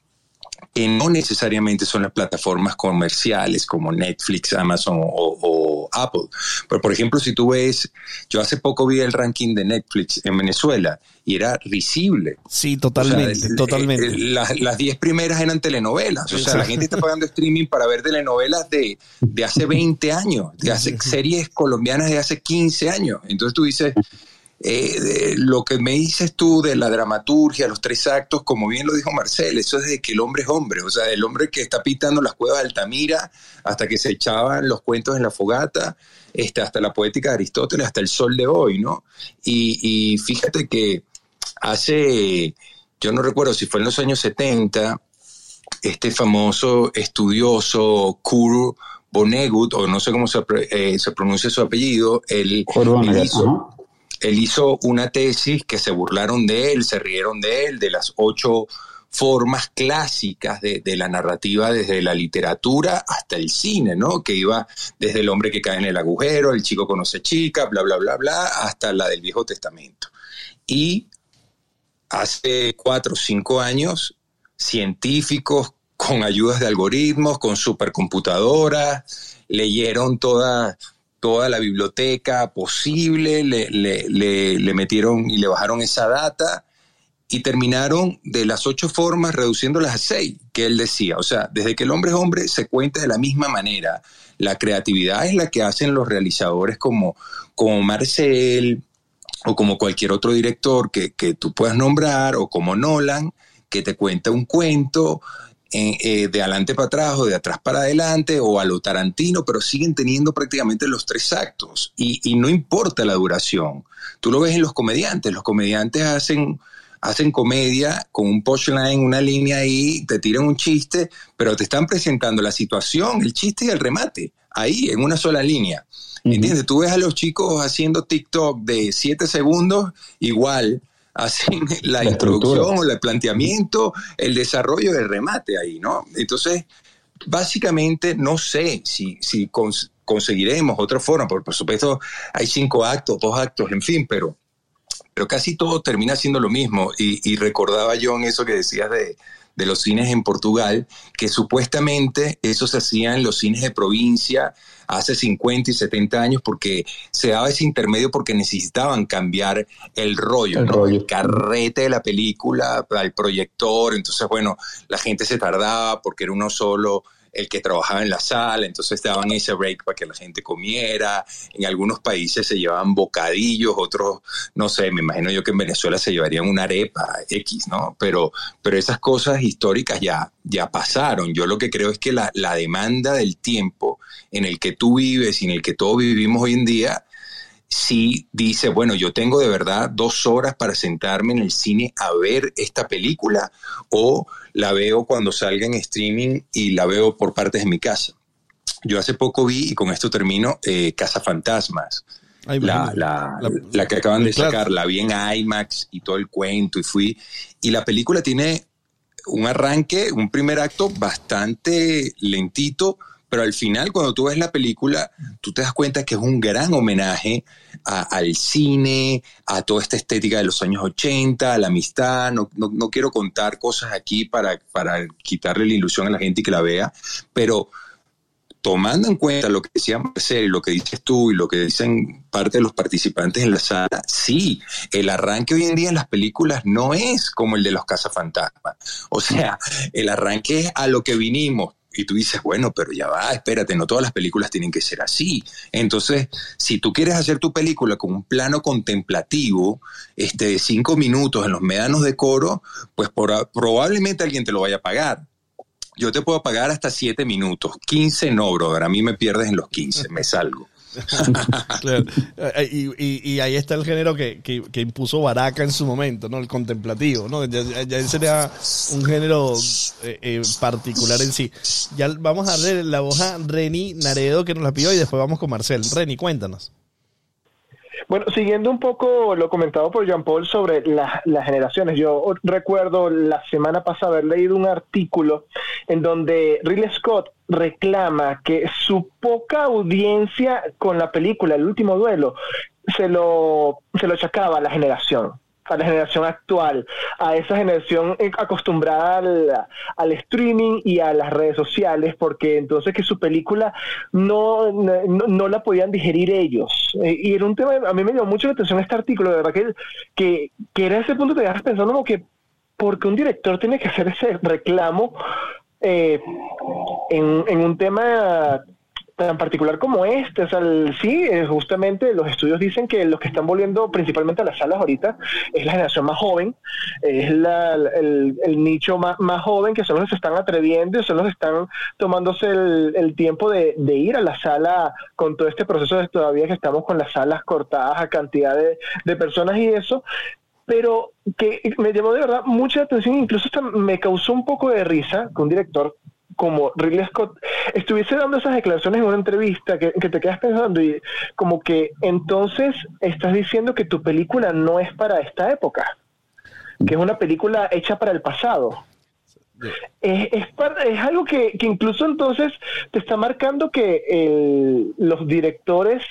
que no necesariamente son las plataformas comerciales como Netflix, Amazon o, Apple. Pero por ejemplo, si tú ves, yo hace poco vi el ranking de Netflix en Venezuela y era risible. Sí, totalmente, totalmente. las 10 primeras eran telenovelas, o sea, la gente está pagando streaming para ver telenovelas de, de hace 20 años, de hace series colombianas de hace 15 años. Entonces tú dices, eh, lo que me dices tú de la dramaturgia, los tres actos, como bien lo dijo Marcel, eso es de que el hombre es hombre, o sea, el hombre que está pitando las cuevas de Altamira hasta que se echaban los cuentos en la fogata, este, hasta la poética de Aristóteles, hasta el sol de hoy, ¿no? Y, fíjate que hace, yo no recuerdo si fue en los años 70, este famoso estudioso Kurt Vonnegut, o no sé cómo se, eh, pronuncia su apellido, el hizo, él hizo una tesis que se burlaron de él, se rieron de él, de las ocho formas clásicas de, la narrativa desde la literatura hasta el cine, ¿no? Que iba desde el hombre que cae en el agujero, el chico conoce chica, bla, bla, bla, bla, hasta la del Viejo Testamento. Y hace cuatro o cinco años, científicos con ayudas de algoritmos, con supercomputadoras, leyeron todas toda la biblioteca posible, le, metieron y le bajaron esa data y terminaron de las ocho formas reduciéndolas a seis, que él decía. O sea, desde que el hombre es hombre se cuenta de la misma manera. La creatividad es la que hacen los realizadores como, como Marcel o como cualquier otro director que, que tú puedas nombrar, o como Nolan, que te cuenta un cuento eh, de adelante para atrás o de atrás para adelante o a lo Tarantino, pero siguen teniendo prácticamente los tres actos y, y, no importa la duración. Tú lo ves en los comediantes, los comediantes hacen, hacen comedia con un punchline, una línea ahí, te tiran un chiste, pero te están presentando la situación, el chiste y el remate, ahí en una sola línea. ¿Entiendes? Tú ves a los chicos haciendo TikTok de siete segundos, igual, hacen [LAUGHS] la, introducción o el planteamiento, el desarrollo del remate ahí, ¿no? Entonces, básicamente no sé si, si conseguiremos otra forma, porque por supuesto hay cinco actos, dos actos, en fin, pero, pero casi todo termina siendo lo mismo. Y, y recordaba yo en eso que decías de, de los cines en Portugal, que supuestamente eso se hacía en los cines de provincia hace 50 y 70 años porque se daba ese intermedio porque necesitaban cambiar el rollo, el, rollo. el carrete de la película al proyector, entonces bueno, la gente se tardaba porque era uno solo el que trabajaba en la sala, entonces daban ese break para que la gente comiera. En algunos países se llevaban bocadillos, otros, no sé, me imagino yo que en Venezuela se llevarían una arepa X, ¿no? Pero, pero esas cosas históricas ya, ya pasaron. Yo lo que creo es que la, la demanda del tiempo en el que tú vives y en el que todos vivimos hoy en día, si dice, bueno, yo tengo de verdad dos horas para sentarme en el cine a ver esta película o la veo cuando salga en streaming y la veo por partes de mi casa. Yo hace poco vi, y con esto termino, eh, Casa Fantasmas. la, la, la, que acaban de sacar, la vi en IMAX y todo el cuento y fui. Y la película tiene un arranque, un primer acto bastante lentito, pero al final cuando tú ves la película, tú te das cuenta que es un gran homenaje al cine, a toda esta estética de los años 80, a la amistad. No, no, quiero contar cosas aquí para, para quitarle la ilusión a la gente que la vea, pero tomando en cuenta lo que decía Marcel y lo que dices tú y lo que dicen parte de los participantes en la sala, sí, el arranque hoy en día en las películas no es como el de los cazafantasmas. O sea, el arranque es a lo que vinimos, y tú dices, bueno, pero ya va, espérate, no todas las películas tienen que ser así. Entonces, si tú quieres hacer tu película con un plano contemplativo, este, de cinco minutos en los médanos de coro, pues probablemente alguien te lo vaya a pagar. Yo te puedo pagar hasta siete minutos, 15 no, brother, a mí me pierdes en los 15, me salgo. Y, ahí está el género que, impuso Baraka en su momento, ¿no? El contemplativo, ¿no? Ya, sería un género eh, eh, particular en sí. Ya vamos a darle la voz a Reni Naredo que nos la pidió y después vamos con Marcel. Reni, cuéntanos. Bueno, siguiendo un poco lo comentado por Jean Paul sobre las generaciones, yo recuerdo la semana pasada haber leído un artículo en donde Ridley Scott reclama que su poca audiencia con la película El último duelo se lo, se lo achacaba a la generación a la generación actual, a esa generación acostumbrada al, streaming y a las redes sociales, porque entonces que su película no, no, la podían digerir ellos. Eh, y era un tema, a mí me llamó mucho la atención este artículo, de verdad que, que, era ese punto que te pensando como que, porque un director tiene que hacer ese reclamo eh, en, en un tema tan particular como este. O sea, sí, eh, justamente los estudios dicen que los que están volviendo principalmente a las salas ahorita es la generación más joven, es el, nicho más, joven que son los que se están atreviendo y son los que están tomándose el, tiempo de, ir a la sala con todo este proceso de todavía que estamos con las salas cortadas a cantidad de, de personas y eso pero que me llamó de verdad mucha atención, incluso me causó un poco de risa que un director como Ridley Scott estuviese dando esas declaraciones en una entrevista que, te quedas pensando y como que entonces estás diciendo que tu película no es para esta época, que es una película hecha para el pasado. Es, es, algo que, que, incluso entonces te está marcando que los directores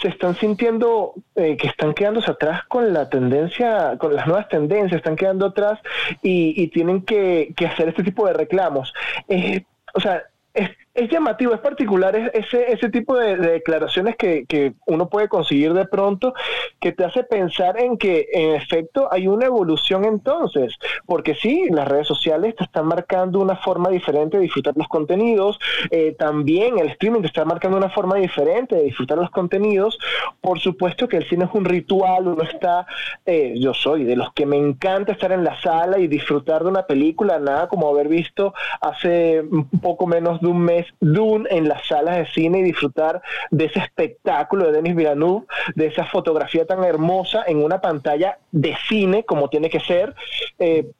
se están sintiendo eh, que están quedándose atrás con la tendencia, con las nuevas tendencias, están quedando atrás y, tienen que, hacer este tipo de reclamos. Eh, o sea, es llamativo, es particular ese, ese tipo de, declaraciones que, que, uno puede conseguir de pronto que te hace pensar en que en efecto hay una evolución entonces, porque sí, las redes sociales te están marcando una forma diferente de disfrutar los contenidos, eh, también el streaming te está marcando una forma diferente de disfrutar los contenidos, por supuesto que el cine es un ritual, uno está, eh, yo soy de los que me encanta estar en la sala y disfrutar de una película, nada como haber visto hace un poco menos de un mes Dune en las salas de cine y disfrutar de ese espectáculo de Denis Villeneuve, de esa fotografía tan hermosa en una pantalla de cine como tiene que ser. Eh,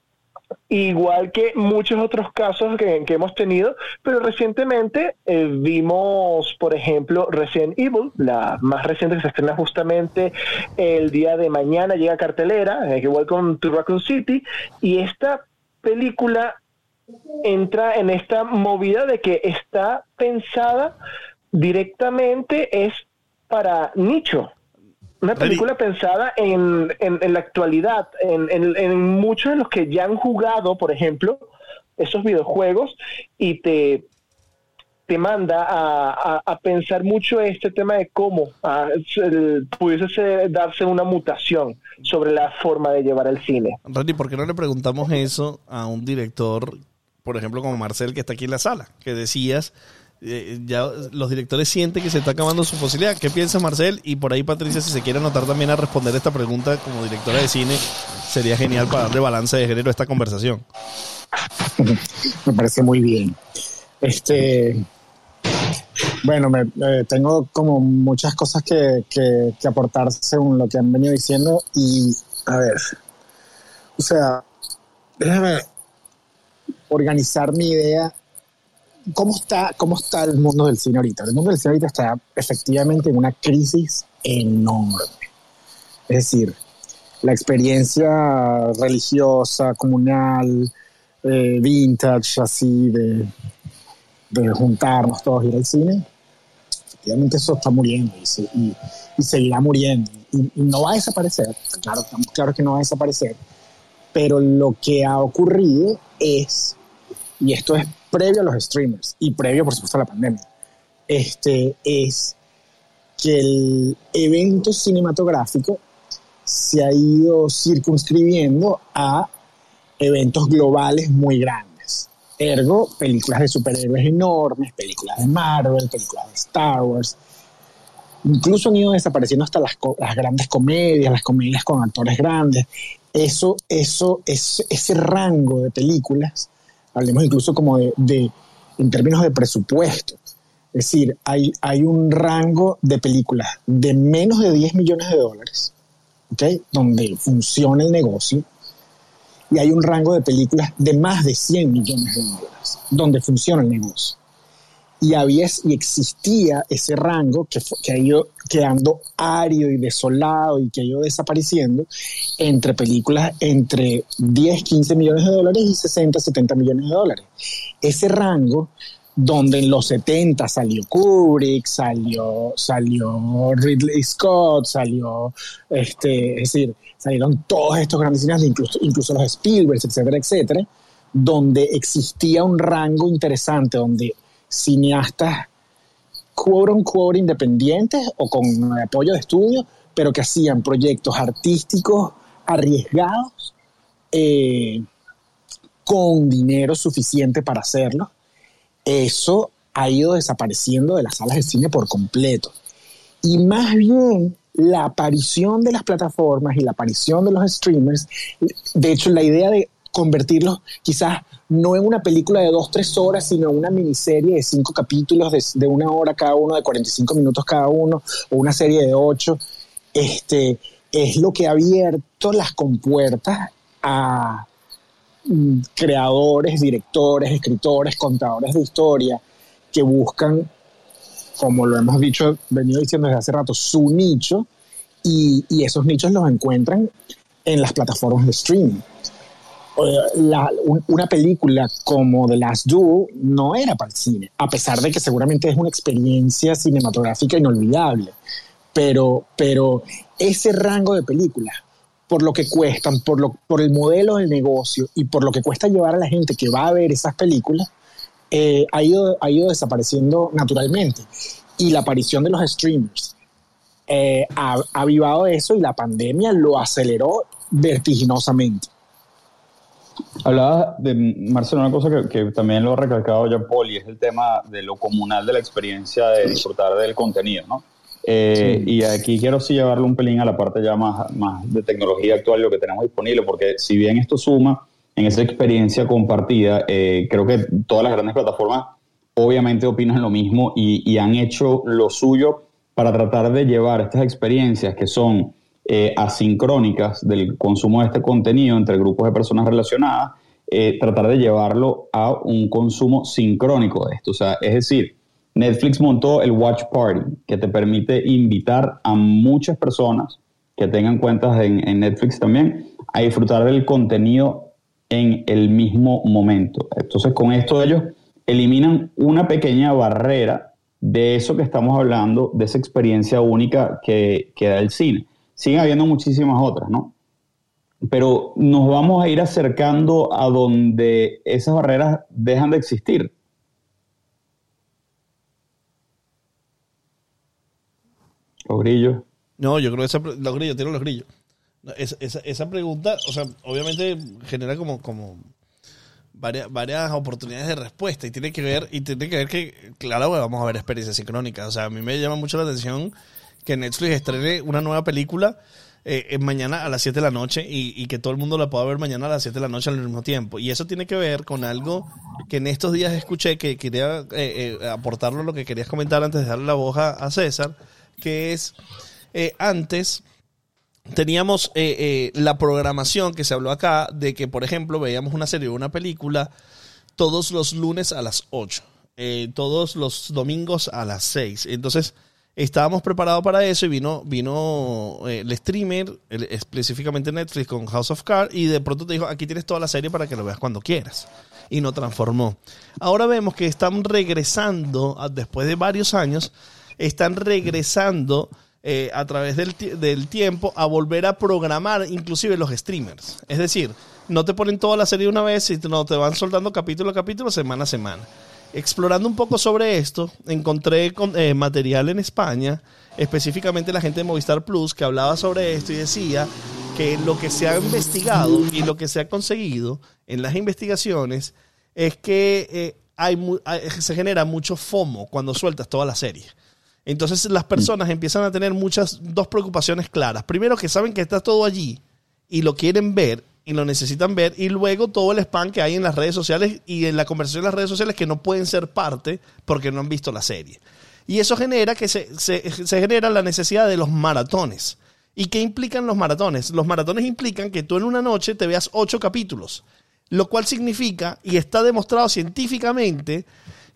igual que muchos otros casos que, hemos tenido, pero recientemente eh, vimos, por ejemplo, Resident Evil, la más reciente que se estrena justamente el día de mañana, llega a cartelera, eh, Welcome to Raccoon City, y esta película entra en esta movida de que está pensada directamente es para nicho. Una película pensada en, en, la actualidad, en, en, muchos de los que ya han jugado, por ejemplo, esos videojuegos y te, te manda a, pensar mucho este tema de cómo pudiese darse una mutación sobre la forma de llevar el cine. Randy, ¿por qué no le preguntamos eso a un director por ejemplo, como Marcel, que está aquí en la sala, que decías, eh, ya los directores sienten que se está acabando su posibilidad. ¿Qué piensa Marcel? Y por ahí, Patricia, si se quiere anotar también a responder esta pregunta como directora de cine, sería genial para darle balance de género a esta conversación. me parece muy bien. Este. Bueno, me, tengo como muchas cosas que, que aportar según lo que han venido diciendo y, a ver, o sea, déjame, organizar mi idea. ¿Cómo está, ¿Cómo está el mundo del cine ahorita? El mundo del cine ahorita está efectivamente en una crisis enorme. Es decir, la experiencia religiosa, comunal, eh, vintage, así, de, de, juntarnos todos y ir al cine, efectivamente eso está muriendo y, y, seguirá muriendo. Y, no va a desaparecer, claro, claro que no va a desaparecer, pero lo que ha ocurrido es y esto es previo a los streamers y previo, por supuesto, a la pandemia, este, es que el evento cinematográfico se ha ido circunscribiendo a eventos globales muy grandes. Ergo, películas de superhéroes enormes, películas de Marvel, películas de Star Wars. Incluso han ido desapareciendo hasta las, las grandes comedias, las comedias con actores grandes. Eso, eso, es, ese rango de películas hablemos incluso como de, en términos de presupuesto. Es decir, hay, hay un rango de películas de menos de 10 millones de dólares, ¿okay? donde funciona el negocio, y hay un rango de películas de más de 100 millones de dólares, donde funciona el negocio y había y existía ese rango que, que ha ido quedando árido y desolado y que ha ido desapareciendo entre películas entre 10, 15 millones de dólares y 60, 70 millones de dólares. Ese rango donde en los 70 salió Kubrick, salió, salió Ridley Scott, salió, este, es decir, salieron todos estos grandes cineastas, incluso, incluso los Spielberg, etcétera, etcétera, donde existía un rango interesante, donde cineastas quote unquote independientes o con apoyo de estudio, pero que hacían proyectos artísticos arriesgados eh, con dinero suficiente para hacerlo. Eso ha ido desapareciendo de las salas de cine por completo. Y más bien la aparición de las plataformas y la aparición de los streamers, de hecho la idea de convertirlos quizás no en una película de dos, tres horas, sino en una miniserie de cinco capítulos de, una hora cada uno, de 45 minutos cada uno, o una serie de ocho, este, es lo que ha abierto las compuertas a mm, creadores, directores, escritores, contadores de historia que buscan, como lo hemos dicho, venido diciendo desde hace rato, su nicho y, y esos nichos los encuentran en las plataformas de streaming una película como The Last Duel no era para el cine, a pesar de que seguramente es una experiencia cinematográfica inolvidable. Pero, pero ese rango de películas, por lo que cuestan, por, lo, por el modelo del negocio y por lo que cuesta llevar a la gente que va a ver esas películas, eh, ha, ido, ha ido desapareciendo naturalmente. Y la aparición de los streamers eh, ha, ha avivado eso y la pandemia lo aceleró vertiginosamente. Hablaba de Marcelo, una cosa que, que, también lo ha recalcado ya Paul, y es el tema de lo comunal de la experiencia de disfrutar del contenido, ¿no? Eh, sí. Y aquí quiero sí llevarlo un pelín a la parte ya más, más de tecnología actual, lo que tenemos disponible, porque si bien esto suma en esa experiencia compartida, eh, creo que todas las grandes plataformas obviamente opinan lo mismo y, y han hecho lo suyo para tratar de llevar estas experiencias que son eh, asincrónicas del consumo de este contenido entre grupos de personas relacionadas, eh, tratar de llevarlo a un consumo sincrónico de esto. O sea, es decir, Netflix montó el Watch Party, que te permite invitar a muchas personas que tengan cuentas en, Netflix también a disfrutar del contenido en el mismo momento. Entonces, con esto ellos eliminan una pequeña barrera de eso que estamos hablando, de esa experiencia única que, que da el cine siguen habiendo muchísimas otras, ¿no? Pero nos vamos a ir acercando a donde esas barreras dejan de existir. Los grillos. No, yo creo que esa, los grillos, tienen los grillos. Esa, pregunta, o sea, obviamente genera como, como varias, varias oportunidades de respuesta y tiene que ver, y tiene que ver que, claro, vamos a ver experiencias sincrónicas. O sea, a mí me llama mucho la atención que Netflix estrene una nueva película eh, mañana a las 7 de la noche y, que todo el mundo la pueda ver mañana a las 7 de la noche al mismo tiempo. Y eso tiene que ver con algo que en estos días escuché que quería eh, eh, aportarlo lo que querías comentar antes de darle la voz a, a César, que es eh, antes teníamos la programación que se habló acá de que, por ejemplo, veíamos una serie o una película todos los lunes a las 8, todos los domingos a las 6. Entonces, estábamos preparados para eso y vino, vino eh, el streamer, específicamente Netflix con House of Cards, y de pronto te dijo, aquí tienes toda la serie para que lo veas cuando quieras. Y no transformó. Ahora vemos que están regresando, después de varios años, están regresando eh, a través del, del tiempo a volver a programar inclusive los streamers. Es decir, no te ponen toda la serie una vez, sino te van soltando capítulo a capítulo, semana a semana. Explorando un poco sobre esto, encontré con, eh, material en España, específicamente la gente de Movistar Plus, que hablaba sobre esto y decía que lo que se ha investigado y lo que se ha conseguido en las investigaciones es que eh, hay, hay, se genera mucho FOMO cuando sueltas toda la serie. Entonces las personas empiezan a tener muchas, dos preocupaciones claras. Primero que saben que está todo allí y lo quieren ver y lo necesitan ver. Y luego todo el spam que hay en las redes sociales y en la conversación en las redes sociales que no pueden ser parte porque no han visto la serie. Y eso genera que se, se, se genera la necesidad de los maratones. ¿Y qué implican los maratones? Los maratones implican que tú en una noche te veas ocho capítulos, lo cual significa, y está demostrado científicamente,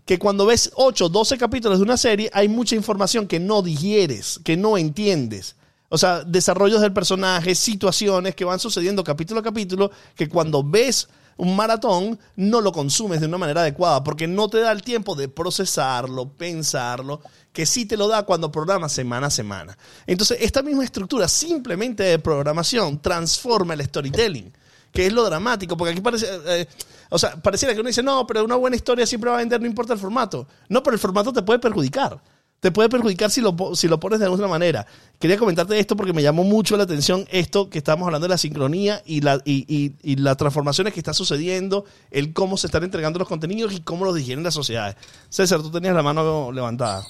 que cuando ves 8, 12 capítulos de una serie hay mucha información que no digieres, que no entiendes. O sea, desarrollos del personaje, situaciones que van sucediendo capítulo a capítulo, que cuando ves un maratón no lo consumes de una manera adecuada, porque no te da el tiempo de procesarlo, pensarlo, que sí te lo da cuando programas semana a semana. Entonces, esta misma estructura simplemente de programación transforma el storytelling, que es lo dramático, porque aquí parece... Eh, o sea, pareciera que uno dice, no, pero una buena historia siempre va a vender, no importa el formato. No, pero el formato te puede perjudicar te puede perjudicar si lo, si lo pones de alguna manera. Quería comentarte esto porque me llamó mucho la atención esto que estamos hablando de la sincronía y, la, y, y, y las transformaciones que está sucediendo, el cómo se están entregando los contenidos y cómo los digieren las sociedades. César, tú tenías la mano levantada.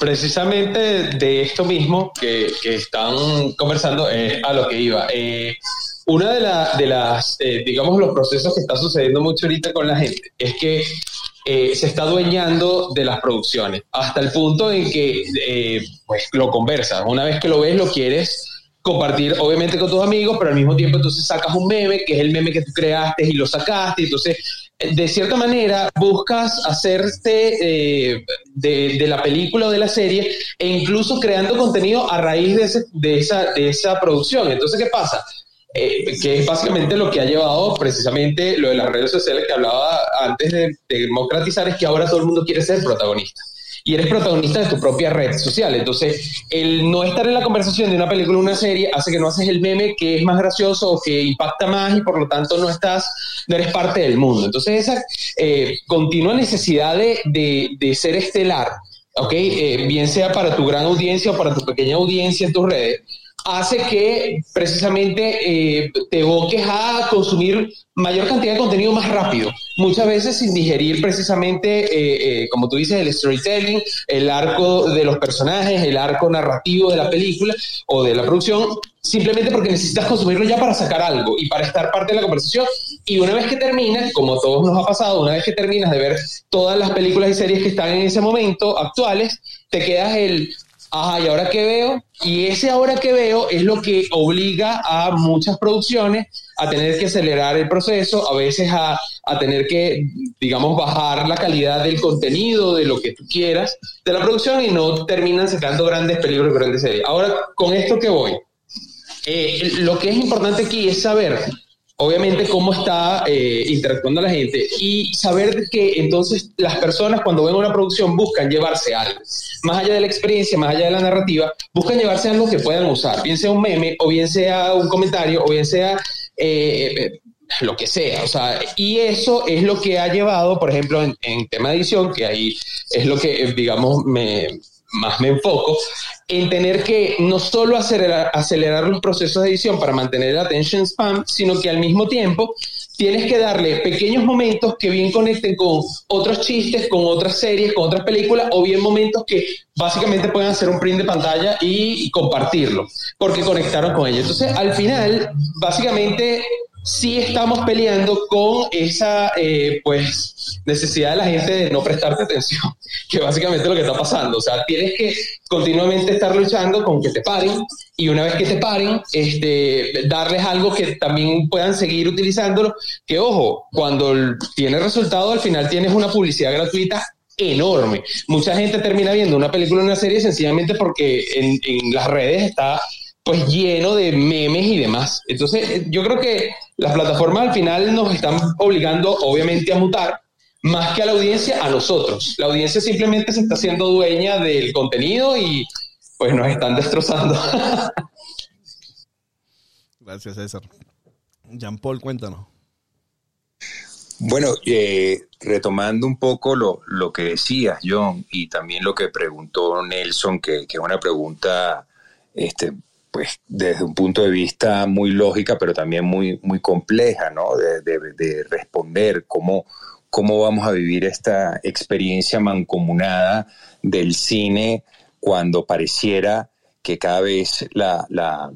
Precisamente de esto mismo que, están conversando a lo que iba. Eh, una de las, eh, digamos, los procesos que está sucediendo mucho ahorita con la gente es que eh, se está adueñando de las producciones, hasta el punto en que eh, pues lo conversas. Una vez que lo ves, lo quieres compartir, obviamente, con tus amigos, pero al mismo tiempo entonces sacas un meme, que es el meme que tú creaste y lo sacaste, entonces de cierta manera buscas hacerte eh, de, de, la película o de la serie e incluso creando contenido a raíz de, ese, de, esa, de esa producción. Entonces, ¿qué pasa? Eh, que es básicamente lo que ha llevado precisamente lo de las redes sociales que hablaba antes de, de, democratizar, es que ahora todo el mundo quiere ser protagonista. y eres protagonista de tu propia red social. Entonces, el no estar en la conversación de una película o una serie hace que no haces el meme que es más gracioso o que impacta más y por lo tanto no estás, no eres parte del mundo. Entonces, esa eh, continua necesidad de, de, ser estelar, ¿ok? Eh, bien sea para tu gran audiencia o para tu pequeña audiencia en tus redes, hace que precisamente eh, te evoques a consumir mayor cantidad de contenido más rápido, muchas veces sin digerir precisamente, eh, eh, como tú dices, el storytelling, el arco de los personajes, el arco narrativo de la película o de la producción, simplemente porque necesitas consumirlo ya para sacar algo y para estar parte de la conversación. Y una vez que terminas, como a todos nos ha pasado, una vez que terminas de ver todas las películas y series que están en ese momento actuales, te quedas el, ajá, ¿y ahora qué veo? Y ese ahora que veo es lo que obliga a muchas producciones a tener que acelerar el proceso, a veces a, a, tener que, digamos, bajar la calidad del contenido, de lo que tú quieras, de la producción y no terminan sacando grandes películas, grandes series. Ahora, con esto que voy, eh, lo que es importante aquí es saber obviamente cómo está eh, interactuando la gente y saber que entonces las personas cuando ven una producción buscan llevarse algo. Más allá de la experiencia, más allá de la narrativa, buscan llevarse algo que puedan usar, bien sea un meme o bien sea un comentario o bien sea eh, eh, lo que sea. O sea, y eso es lo que ha llevado, por ejemplo, en, en tema de edición, que ahí es lo que, digamos, me, más me enfoco, en tener que no solo acelerar, acelerar los procesos de edición para mantener el attention span, sino que al mismo tiempo tienes que darle pequeños momentos que bien conecten con otros chistes, con otras series, con otras películas, o bien momentos que básicamente pueden hacer un print de pantalla y, y compartirlo, porque conectaron con ellos. Entonces, al final, básicamente sí estamos peleando con esa eh, pues necesidad de la gente de no prestarte atención, [LAUGHS] que básicamente es lo que está pasando. O sea, tienes que continuamente estar luchando con que te paren y una vez que te paren, este, darles algo que también puedan seguir utilizándolo. Que ojo, cuando tiene resultado, al final tienes una publicidad gratuita enorme. Mucha gente termina viendo una película o una serie sencillamente porque en las redes está pues lleno de memes y demás. Entonces, yo creo que las plataformas al final nos están obligando, obviamente, a mutar, más que a la audiencia, a nosotros. La audiencia simplemente se está haciendo dueña del contenido y pues nos están destrozando. [LAUGHS] Gracias, César. Jean Paul, cuéntanos. Bueno, eh, retomando un poco lo, lo, que decías, John, y también lo que preguntó Nelson, que, que es una pregunta este, pues desde un punto de vista muy lógica, pero también muy, muy compleja, ¿no? De, de, responder cómo, cómo vamos a vivir esta experiencia mancomunada del cine cuando pareciera que cada vez la, la,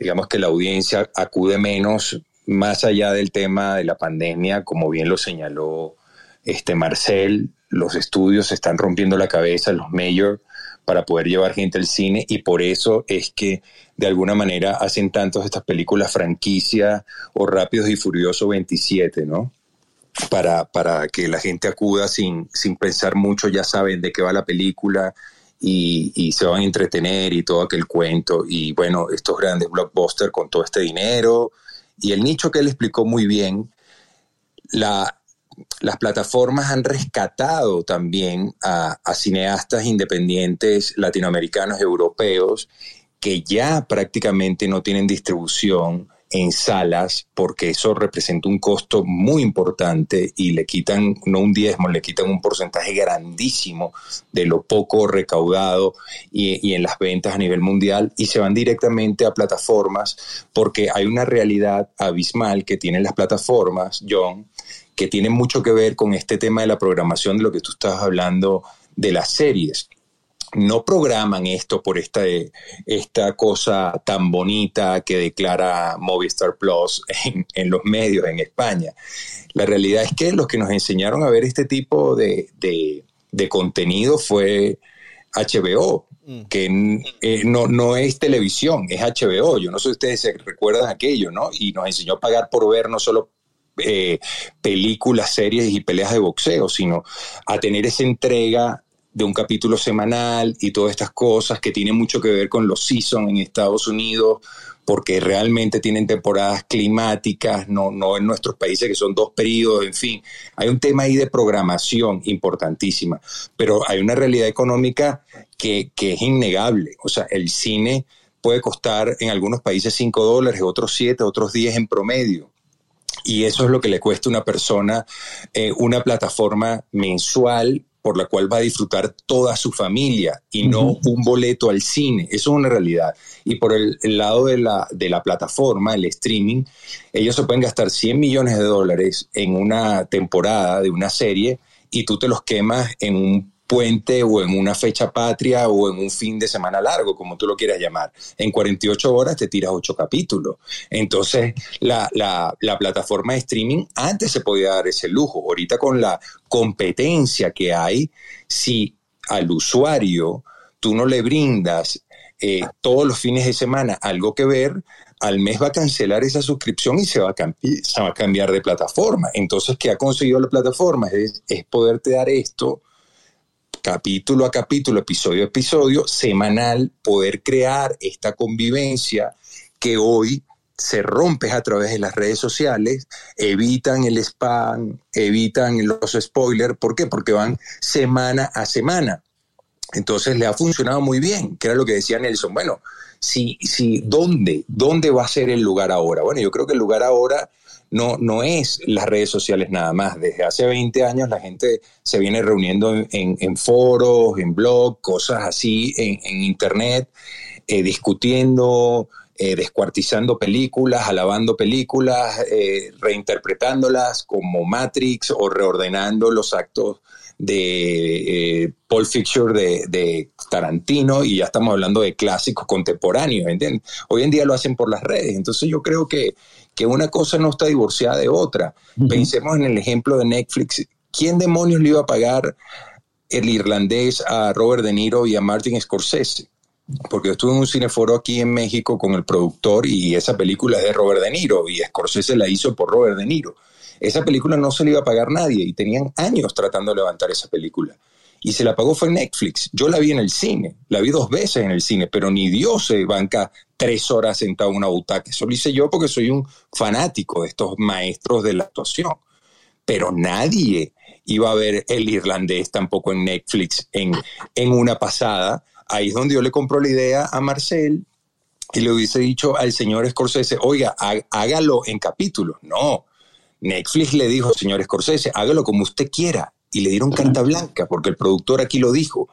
digamos que la audiencia acude menos más allá del tema de la pandemia, como bien lo señaló este Marcel, los estudios están rompiendo la cabeza, los mayors para poder llevar gente al cine y por eso es que de alguna manera hacen tantos estas películas franquicia o Rápidos y Furioso 27, ¿no? Para, para que la gente acuda sin, sin pensar mucho, ya saben de qué va la película y, y, se van a entretener y todo aquel cuento. Y bueno, estos grandes blockbusters con todo este dinero y el nicho que él explicó muy bien, la, las plataformas han rescatado también a, cineastas independientes latinoamericanos europeos que ya prácticamente no tienen distribución en salas porque eso representa un costo muy importante y le quitan, no un diezmo, le quitan un porcentaje grandísimo de lo poco recaudado y, y, en las ventas a nivel mundial y se van directamente a plataformas porque hay una realidad abismal que tienen las plataformas, John, que tiene mucho que ver con este tema de la programación de lo que tú estás hablando de las series. No programan esto por esta, esta cosa tan bonita que declara Movistar Plus en, los medios en España. La realidad es que los que nos enseñaron a ver este tipo de, contenido fue HBO, mm. que eh, no, no es televisión, es HBO. Yo no sé si ustedes se recuerdan aquello, ¿no? Y nos enseñó a pagar por ver no solo eh, películas, series y peleas de boxeo, sino a tener esa entrega de un capítulo semanal y todas estas cosas que tienen mucho que ver con los seasons en Estados Unidos, porque realmente tienen temporadas climáticas, no, no en nuestros países que son dos periodos, en fin. Hay un tema ahí de programación importantísima, pero hay una realidad económica que, que es innegable. O sea, el cine puede costar en algunos países 5 dólares, otros 7, otros 10 en promedio. Y eso es lo que le cuesta a una persona eh, una plataforma mensual por la cual va a disfrutar toda su familia y no un boleto al cine. Eso es una realidad. Y por el, lado de la, de la plataforma, el streaming, ellos se pueden gastar 100 millones de dólares en una temporada de una serie y tú te los quemas en un puente o en una fecha patria o en un fin de semana largo, como tú lo quieras llamar. En 48 horas te tiras 8 capítulos. Entonces, la, plataforma de streaming antes se podía dar ese lujo. Ahorita con la competencia que hay, si al usuario tú no le brindas eh, todos los fines de semana algo que ver, al mes va a cancelar esa suscripción y se va a, cambiar de plataforma. Entonces, ¿qué ha conseguido la plataforma? Es, es poderte dar esto capítulo a capítulo, episodio a episodio, semanal, poder crear esta convivencia que hoy se rompe a través de las redes sociales, evitan el spam, evitan los spoilers. ¿Por qué? Porque van semana a semana. Entonces le ha funcionado muy bien, que era lo que decía Nelson. Bueno, si, si, ¿dónde? ¿Dónde va a ser el lugar ahora? Bueno, yo creo que el lugar ahora no, no es las redes sociales nada más. Desde hace 20 años la gente se viene reuniendo en, foros, en blogs, cosas así, en, Internet, eh, discutiendo, eh, descuartizando películas, alabando películas, eh, reinterpretándolas como Matrix o reordenando los actos de eh, Pulp Fiction de, Tarantino. Y ya estamos hablando de clásicos contemporáneos, Hoy en día lo hacen por las redes, entonces yo creo que, que una cosa no está divorciada de otra. Pensemos en el ejemplo de Netflix. ¿Quién demonios le iba a pagar el irlandés a Robert De Niro y a Martin Scorsese? Porque yo estuve en un cineforo aquí en México con el productor y esa película es de Robert De Niro y Scorsese la hizo por Robert De Niro. Esa película no se le iba a pagar nadie y tenían años tratando de levantar esa película. Y se la pagó fue Netflix. Yo la vi en el cine, la vi dos veces en el cine, pero ni Dios se banca tres horas sentado en una butaca. Eso lo hice yo porque soy un fanático de estos maestros de la actuación. Pero nadie iba a ver el irlandés tampoco en Netflix en, en una pasada. Ahí es donde yo le compro la idea a Marcel y le hubiese dicho al señor Scorsese, oiga, hágalo en capítulos. No, Netflix le dijo, señor Scorsese, hágalo como usted quiera. Y le dieron carta blanca, porque el productor aquí lo dijo.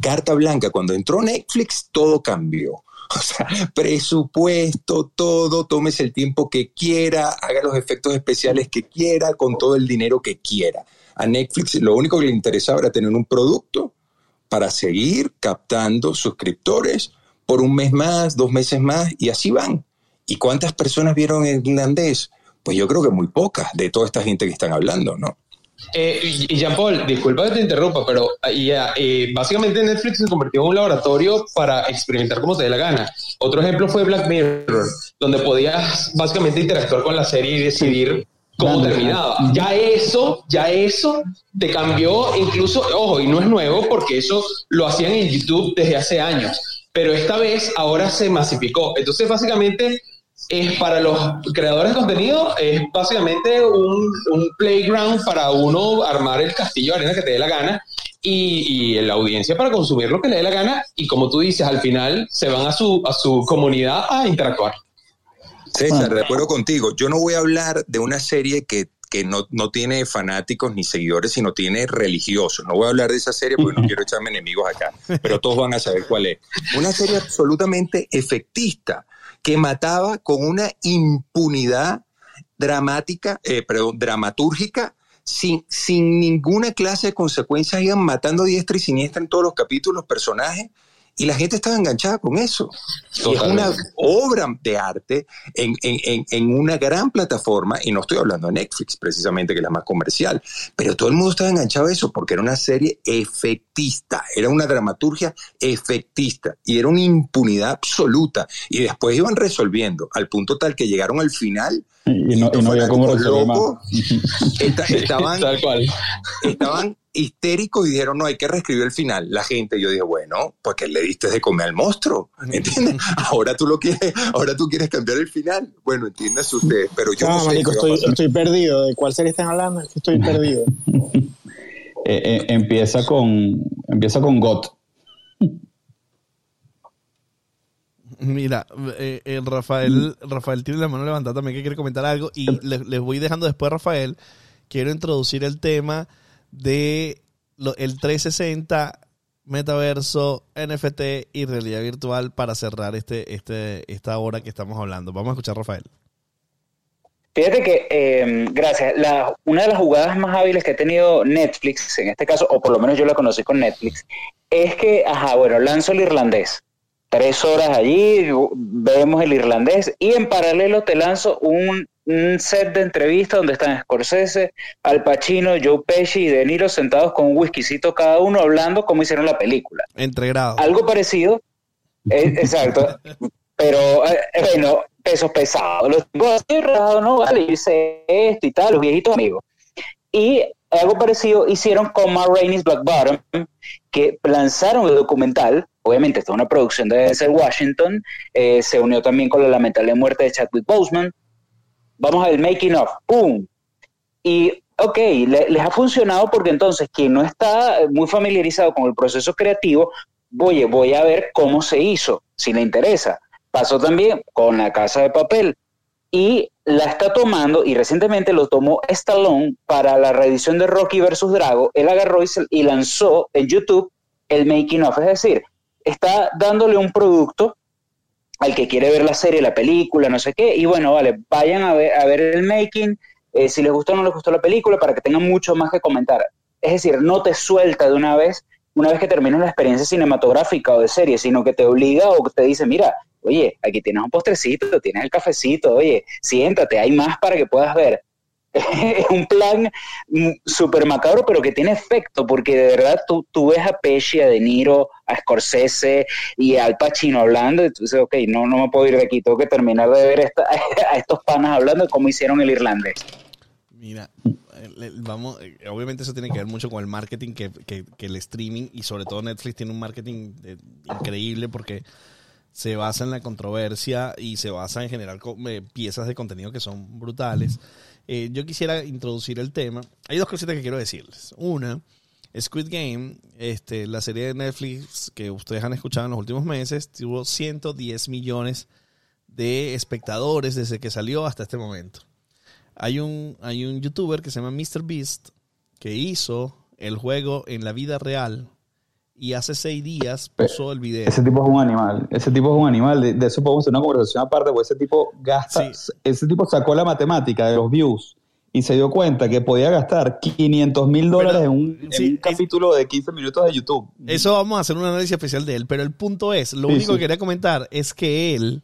Carta blanca, cuando entró Netflix, todo cambió. [LAUGHS] O sea, presupuesto, todo, tómese el tiempo que quiera, haga los efectos especiales que quiera, con todo el dinero que quiera. A Netflix lo único que le interesaba era tener un producto para seguir captando suscriptores por un mes más, dos meses más, y así van. ¿Y cuántas personas vieron el irlandés? Pues yo creo que muy pocas de toda esta gente que están hablando, ¿no? Eh, y Jean-Paul, disculpa que te interrumpa, pero ya, eh, básicamente Netflix se convirtió en un laboratorio para experimentar como te dé la gana. Otro ejemplo fue Black Mirror, donde podías básicamente interactuar con la serie y decidir cómo terminaba. Ya eso, ya eso te cambió incluso, ojo, y no es nuevo porque eso lo hacían en YouTube desde hace años, pero esta vez ahora se masificó. Entonces, básicamente es para los creadores de contenido, es básicamente un, playground para uno armar el castillo de arena que te dé la gana y, y, la audiencia para consumir lo que le dé la gana y como tú dices, al final se van a su, a su comunidad a interactuar. César, de acuerdo contigo. Yo no voy a hablar de una serie que, que no, no, tiene fanáticos ni seguidores, sino tiene religiosos. No voy a hablar de esa serie porque no [LAUGHS] quiero echarme enemigos acá, pero todos van a saber cuál es. Una serie absolutamente efectista que mataba con una impunidad dramática, eh, perdón, dramatúrgica, sin, sin ninguna clase de consecuencias, iban matando diestra y siniestra en todos los capítulos personajes y la gente estaba enganchada con eso. es una obra de arte en, en, en, una gran plataforma, y no estoy hablando de Netflix precisamente, que es la más comercial, pero todo el mundo estaba enganchado a eso porque era una serie efectista, era una dramaturgia efectista y era una impunidad absoluta. Y después iban resolviendo al punto tal que llegaron al final Y no, y no había cómo resolver más. [LAUGHS] estaban, Tal cual. estaban histéricos y dijeron, no, hay que reescribir el final. La gente, yo dije, bueno, pues que le diste de comer al monstruo, ¿entiendes? Ahora tú lo quieres, ahora tú quieres cambiar el final. Bueno, entiendes ustedes, pero yo no, No, sé estoy, estoy perdido. ¿De cuál serie están hablando? Es que estoy perdido. [LAUGHS] Eh, eh, empieza con empieza con GOT. Mira, eh, el Rafael, Rafael tiene la mano levantada también que quiere comentar algo y les, les voy dejando después, Rafael. Quiero introducir el tema de lo- el 360, metaverso, NFT y realidad virtual para cerrar este, este, esta hora que estamos hablando. Vamos a escuchar, Rafael. Fíjate que, eh, gracias, la, una de las jugadas más hábiles que ha tenido Netflix, en este caso, o por lo menos yo la conocí con Netflix, es que, ajá, bueno, lanzo el irlandés. Tres horas allí, vemos el irlandés y en paralelo te lanzo un, un set de entrevistas donde están Scorsese, Al Pacino, Joe Pesci y De Niro sentados con un whiskycito cada uno hablando cómo hicieron la película. Entre grados. Algo parecido, eh, [LAUGHS] exacto, pero eh, bueno, pesos pesados, los tipos así relajados, no vale, hice esto y tal, los viejitos amigos. Y algo parecido hicieron con Ma Rainey's Black Bottom, que lanzaron el documental, obviamente es una producción de Denzel Washington, eh, se unió también con la lamentable muerte de Chadwick Boseman. Vamos a ver, making of, ¡pum! Y, ok, le- les ha funcionado porque entonces quien no está muy familiarizado con el proceso creativo, oye, voy a ver cómo se hizo, si le interesa. Pasó también con La Casa de Papel y la está tomando, y recientemente lo tomó Stallone para la reedición de Rocky versus Drago. Él agarró y, y lanzó en YouTube el making of, es decir, está dándole un producto al que quiere ver la serie, la película, no sé qué, y bueno, vale, vayan a ver, a ver el making, eh, si les gustó o no les gustó la película, para que tengan mucho más que comentar. Es decir, no te suelta de una vez, una vez que terminas la experiencia cinematográfica o de serie, sino que te obliga o te dice, mira, oye, aquí tienes un postrecito, tienes el cafecito, oye, siéntate, hay más para que puedas ver. Es [LAUGHS] un plan mm, súper macabro, pero que tiene efecto, porque de verdad tú, ves a Pesci, a De Niro, a Scorsese y Al Pacino hablando, y tú dices, ok, no, no me puedo ir de aquí, tengo que terminar de ver esta- [LAUGHS] a estos panas hablando de cómo hicieron el irlandés. Mira, vamos, eh, obviamente eso tiene que ver mucho con el marketing que, que- el streaming y sobre todo Netflix tiene un marketing eh, increíble porque se basa en la controversia y se basa en generar eh, piezas de contenido que son brutales. Eh, yo quisiera introducir el tema. Hay dos cositas que quiero decirles. Una, Squid Game, este, la serie de Netflix que ustedes han escuchado en los últimos meses, tuvo 110 millones de espectadores desde que salió hasta este momento. Hay un, hay un youtuber que se llama MrBeast que hizo el juego en la vida real y hace seis días puso el video. Ese tipo es un animal. Ese tipo es un animal. De, de eso podemos hacer una conversación aparte, porque ese tipo gasta. Ese tipo sacó la matemática de los views y se dio cuenta que podía gastar 500 mil dólares en un, en sí, un es- capítulo de 15 minutos de YouTube. Eso vamos a hacer un análisis especial de él, pero el punto es, lo Sí, único sí. que quería comentar es que él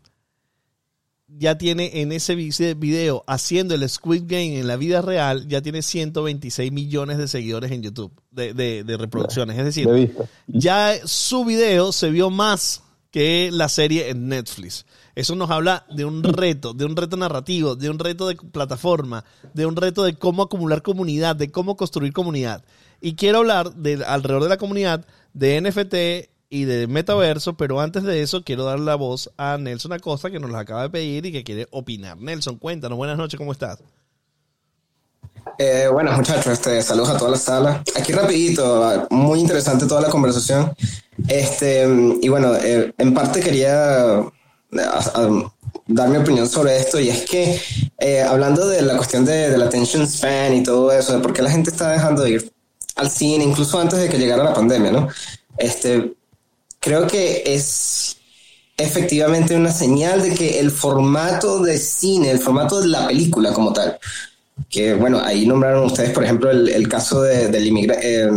ya tiene en ese vi- video haciendo el Squid Game en la vida real, ya tiene 126 millones de seguidores en YouTube, de, de- de reproducciones. Es decir, ya su video se vio más que la serie en Netflix. Eso nos habla de un reto, de un reto narrativo, de un reto de plataforma, de un reto de cómo acumular comunidad, de cómo construir comunidad. Y quiero hablar de alrededor de la comunidad de NFT y de metaverso, pero antes de eso quiero dar la voz a Nelson Acosta que nos la acaba de pedir y que quiere opinar. Nelson, cuéntanos, buenas noches, ¿cómo estás? Eh, buenas muchachos, este, saludos a toda la sala. Aquí rapidito, muy interesante toda la conversación. Este, y bueno, eh, en parte quería eh, dar mi opinión sobre esto y es que eh, hablando de la cuestión de, del attention span y todo eso, de por qué la gente está dejando de ir al cine, incluso antes de que llegara la pandemia, ¿no? Este, creo que es efectivamente una señal de que el formato de cine, el formato de la película como tal, que bueno, ahí nombraron ustedes, por ejemplo, el, el caso de- del eh,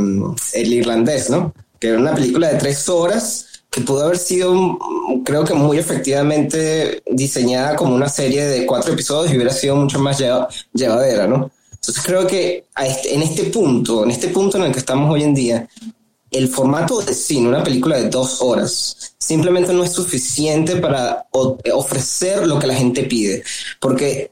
el irlandés, ¿no? Que era una película de tres horas que pudo haber sido, creo que muy efectivamente diseñada como una serie de cuatro episodios y hubiera sido mucho más lleva- llevadera, ¿no? Entonces creo que este- en este punto, en este punto en el que estamos hoy en día, el formato de cine, una película de dos horas, simplemente no es suficiente para o- ofrecer lo que la gente pide. Porque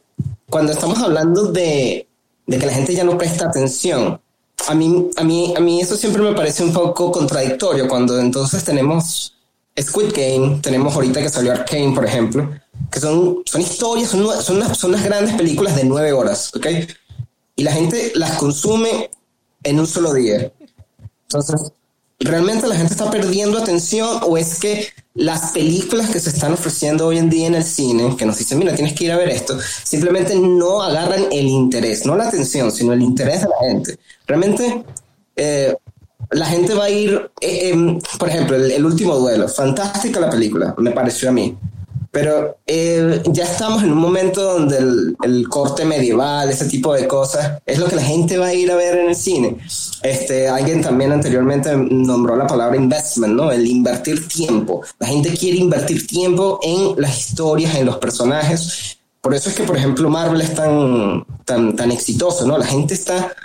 cuando estamos hablando de, de que la gente ya no presta atención, a mí, a, mí, a mí eso siempre me parece un poco contradictorio cuando entonces tenemos Squid Game, tenemos ahorita que salió Arkane, por ejemplo, que son, son historias, son, son, son unas grandes películas de nueve horas, ¿ok? Y la gente las consume en un solo día. Entonces, ¿realmente la gente está perdiendo atención o es que las películas que se están ofreciendo hoy en día en el cine, que nos dicen, mira, tienes que ir a ver esto, simplemente no agarran el interés, no la atención, sino el interés de la gente? Realmente, eh, la gente va a ir, eh, em, por ejemplo, el, último duelo, fantástica la película, me pareció a mí. Pero eh, ya estamos en un momento donde el, corte medieval, ese tipo de cosas, es lo que la gente va a ir a ver en el cine. Este, alguien también anteriormente nombró la palabra investment, ¿no? El invertir tiempo. La gente quiere invertir tiempo en las historias, en los personajes. Por eso es que, por ejemplo, Marvel es tan, tan, tan exitoso, ¿no? La gente está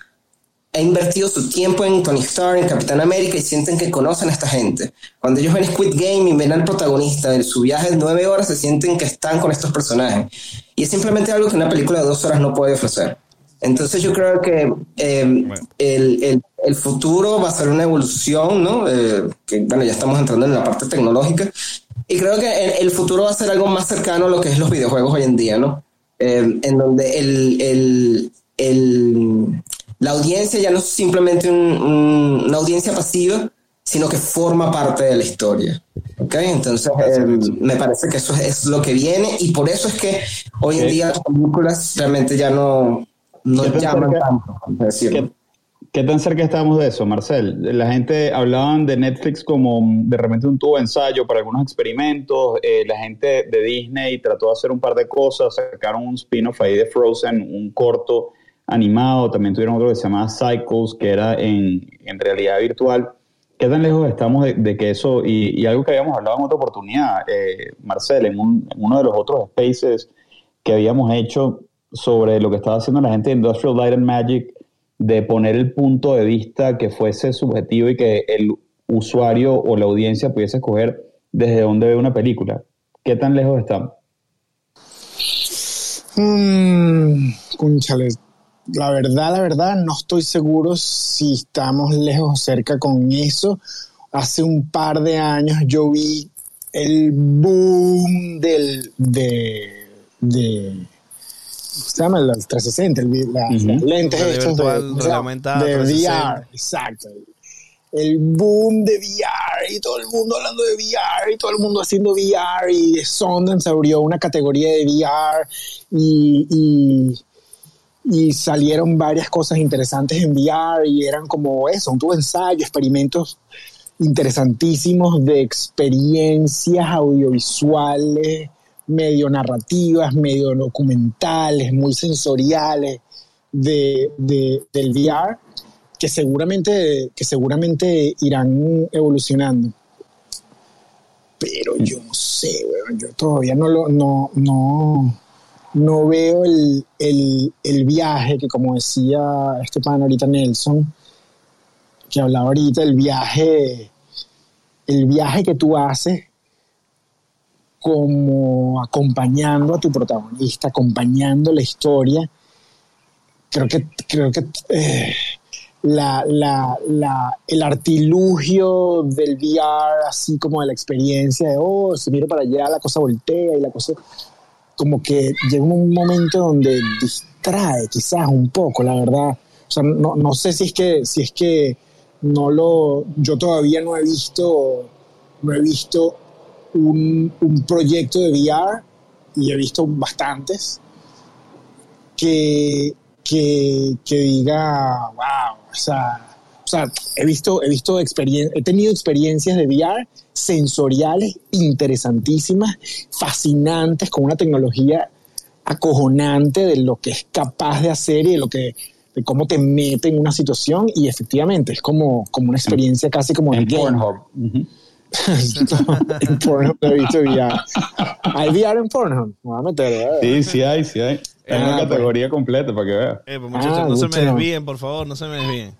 ha invertido su tiempo en Tony Stark, en Capitán América y sienten que conocen a esta gente. Cuando ellos ven Squid Game y ven al protagonista de su viaje de nueve horas, se sienten que están con estos personajes. Y es simplemente algo que una película de dos horas no puede ofrecer. Entonces yo creo que eh, el, el, futuro va a ser una evolución, ¿no? Eh, que bueno, ya estamos entrando en la parte tecnológica. Y creo que el, el, futuro va a ser algo más cercano a lo que es los videojuegos hoy en día, ¿no? Eh, en donde el, el, el la audiencia ya no es simplemente una audiencia pasiva, sino que forma parte de la historia. ¿Ok? Entonces, eh, me parece que eso es, lo que viene y por eso es que hoy en día las películas realmente ya no, no llaman tanto. ¿Qué, tan cerca estamos de eso, Marcel? La gente hablaban de Netflix como de repente un tubo de ensayo para algunos experimentos. Eh, la gente de Disney trató de hacer un par de cosas, sacaron un spin-off ahí de Frozen, un corto animado, también tuvieron otro que se llamaba Cycles, que era en, realidad virtual. ¿Qué tan lejos estamos de, que eso, y, algo que habíamos hablado en otra oportunidad, eh, Marcel, en, uno de los otros spaces que habíamos hecho sobre lo que estaba haciendo la gente de Industrial Light and Magic, de poner el punto de vista que fuese subjetivo y que el usuario o la audiencia pudiese escoger desde dónde ve una película. ¿Qué tan lejos estamos? Mm, la verdad, la verdad, no estoy seguro si estamos lejos o cerca con eso. Hace un par de años yo vi el boom del, de, de se llama el 360, el, la, lentes estos de, de, VR, exacto. El boom de VR y todo el mundo hablando de VR y todo el mundo haciendo VR y Sundance abrió una categoría de VR y y salieron varias cosas interesantes en VR y eran como eso, un tubo ensayo, experimentos interesantísimos de experiencias audiovisuales, medio narrativas, medio documentales, muy sensoriales de, del VR, que seguramente, que seguramente irán evolucionando. Pero yo no sé, yo todavía no lo, no, no, no veo el, viaje que, como decía este pan ahorita Nelson, que hablaba ahorita, el viaje, el viaje que tú haces como acompañando a tu protagonista, acompañando la historia. Creo que, creo que eh, la, el artilugio del VR, así como de la experiencia de, oh, si miro para allá, la cosa voltea y la cosa como que llega un momento donde distrae quizás un poco, la verdad. O sea, no, no sé si es que, si es que no lo, yo todavía no he visto, no he visto un, un proyecto de VR y he visto bastantes que, que, que diga, wow, o sea, sea, he visto, he visto he tenido experiencias de VR sensoriales interesantísimas, fascinantes, con una tecnología acojonante de lo que es capaz de hacer y de lo que de cómo te mete en una situación y efectivamente es como, como una experiencia casi como en Pornhub. [LAUGHS] en Pornhub he visto VR. ¿Hay VR en Pornhub? Me voy a meter. ¿eh? Sí, sí hay, sí hay. Es una ah, pues. categoría completa para que veas. Eh, pues muchachos, ah, no se me desvíen, por favor, no se me desvíen.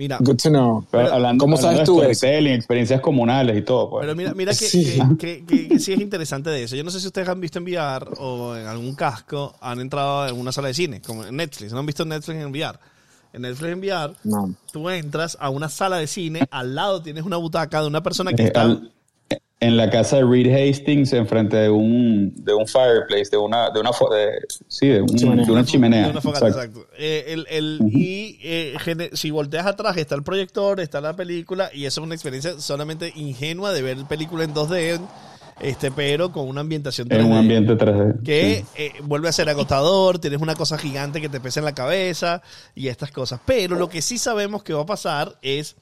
Mira, Good to know. Pero hablando, ¿Cómo hablando sabes de tú eso? experiencias comunales y todo. Pues. pero mira, mira que, Sí. que- que- que- que sí es interesante de eso. Yo no sé si ustedes han visto en VR o en algún casco, han entrado en una sala de cine, como en Netflix. ¿No han visto Netflix en VR? En Netflix en VR, No. tú entras a una sala de cine, al lado tienes una butaca de una persona que Eh, está... al- en la casa de Reed Hastings, enfrente de un, de un fireplace, de una, de una, fo- de- sí, de, un- Chimenea. de una chimenea. De una fogata, exacto. exacto. Eh, el- el- Y eh, si volteas atrás está el proyector, está la película y eso es una experiencia solamente ingenua de ver película en 2D, este, pero con una ambientación 3D. En un ambiente 3D. que sí. eh, vuelve a ser agotador, tienes una cosa gigante que te pesa en la cabeza y estas cosas. Pero lo que sí sabemos que va a pasar es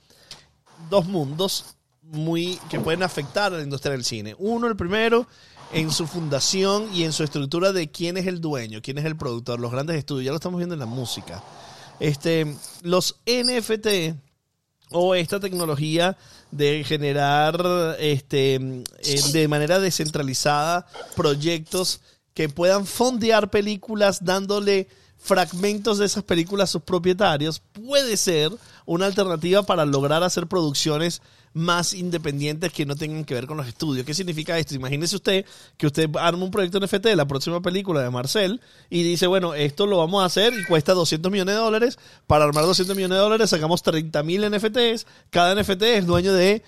dos mundos muy que pueden afectar a la industria del cine. Uno, el primero, en su fundación y en su estructura de quién es el dueño, quién es el productor, los grandes estudios. Ya lo estamos viendo en la música. Este, los NFT o esta tecnología de generar este, eh, de manera descentralizada proyectos que puedan fondear películas dándole fragmentos de esas películas a sus propietarios puede ser una alternativa para lograr hacer producciones más independientes que no tengan que ver con los estudios. ¿Qué significa esto? Imagínese usted que usted arma un proyecto NFT de la próxima película de Marcel y dice, bueno, esto lo vamos a hacer y cuesta 200 millones de dólares. Para armar 200 millones de dólares sacamos 30 mil NFTs. Cada NFT es dueño de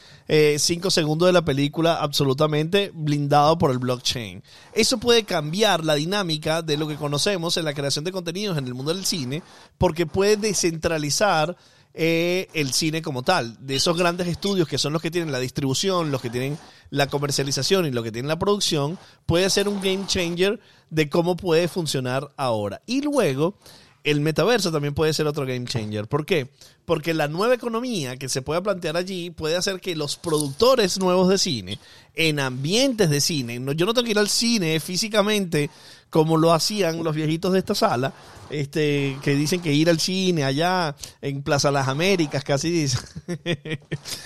5 segundos de la película absolutamente blindado por el blockchain. Eso puede cambiar la dinámica de lo que conocemos en la creación de contenidos en el mundo del cine porque puede descentralizar eh, el cine como tal, de esos grandes estudios que son los que tienen la distribución, los que tienen la comercialización y los que tienen la producción, puede ser un game changer de cómo puede funcionar ahora. Y luego, el metaverso también puede ser otro game changer. ¿Por qué? Porque la nueva economía que se pueda plantear allí puede hacer que los productores nuevos de cine, en ambientes de cine, no, yo no tengo que ir al cine físicamente como lo hacían los viejitos de esta sala, este, que dicen que ir al cine allá en Plaza Las Américas, casi dice. [LAUGHS]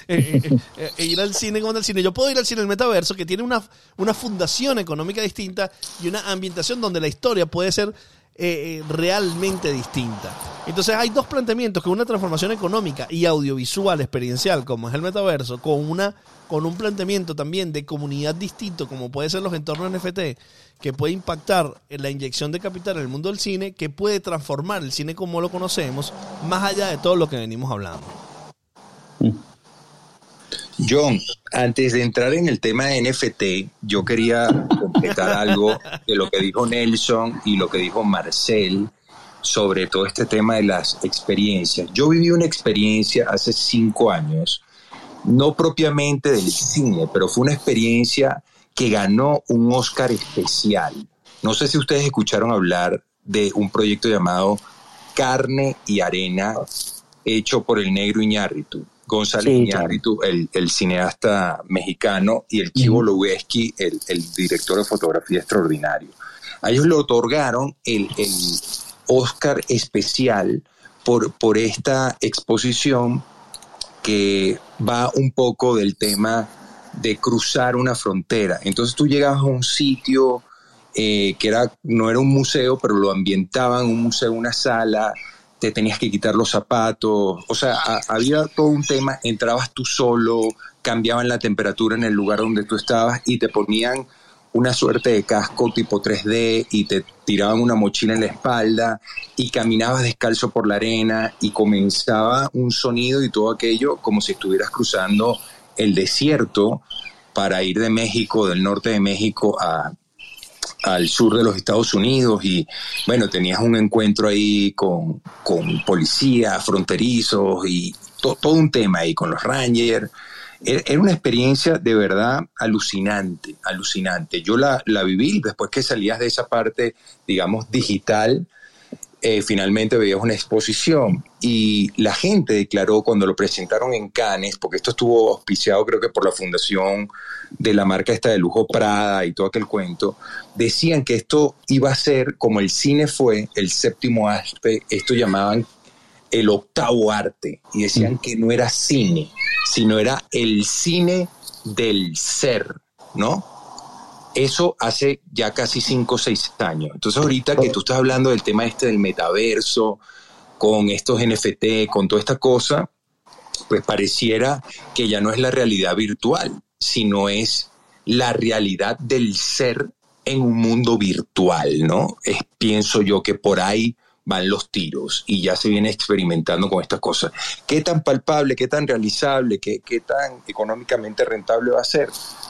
Eh, eh, eh, ir al cine como al cine. Yo puedo ir al cine en el metaverso, que tiene una, una fundación económica distinta y una ambientación donde la historia puede ser eh, eh, realmente distinta. Entonces hay dos planteamientos, que una transformación económica y audiovisual experiencial, como es el metaverso, con, una, con un planteamiento también de comunidad distinto, como puede ser los entornos NFT, que puede impactar en la inyección de capital en el mundo del cine, que puede transformar el cine como lo conocemos, más allá de todo lo que venimos hablando. John, antes de entrar en el tema de NFT, yo quería completar algo de lo que dijo Nelson y lo que dijo Marcel sobre todo este tema de las experiencias. Yo viví una experiencia hace cinco años, no propiamente del cine, pero fue una experiencia que ganó un Oscar especial. No sé si ustedes escucharon hablar de un proyecto llamado Carne y Arena, hecho por el negro Iñárritu. González Sí, Iñárritu, el, el cineasta mexicano, y el Chivo Lubeski, el, el director de fotografía extraordinario. A ellos le otorgaron el, el Oscar especial por, por esta exposición que va un poco del tema de cruzar una frontera. Entonces tú llegabas a un sitio eh, que era, no era un museo, pero lo ambientaban un museo, una sala, te tenías que quitar los zapatos, o sea, había todo un tema, entrabas tú solo, cambiaban la temperatura en el lugar donde tú estabas y te ponían una suerte de casco tipo 3D y te tiraban una mochila en la espalda y caminabas descalzo por la arena y comenzaba un sonido y todo aquello como si estuvieras cruzando el desierto para ir de México, del norte de México a, al sur de los Estados Unidos y bueno, tenías un encuentro ahí con, con policías fronterizos y to, todo un tema ahí con los Rangers. Era una experiencia de verdad alucinante, alucinante. Yo la, la viví después que salías de esa parte, digamos, digital, eh, finalmente veías una exposición y la gente declaró cuando lo presentaron en Cannes, porque esto estuvo auspiciado creo que por la fundación de la marca esta de lujo Prada y todo aquel cuento, decían que esto iba a ser como el cine fue, el séptimo arte, esto llamaban el octavo arte, y decían que no era cine, sino era el cine del ser, ¿no? Eso hace ya casi cinco o seis años. Entonces ahorita que tú estás hablando del tema este del metaverso, con estos NFT, con toda esta cosa, pues pareciera que ya no es la realidad virtual, sino es la realidad del ser en un mundo virtual, ¿no? Es, pienso yo que por ahí van los tiros y ya se viene experimentando con estas cosas. ¿Qué tan palpable, qué tan realizable, qué, qué tan económicamente rentable va a ser?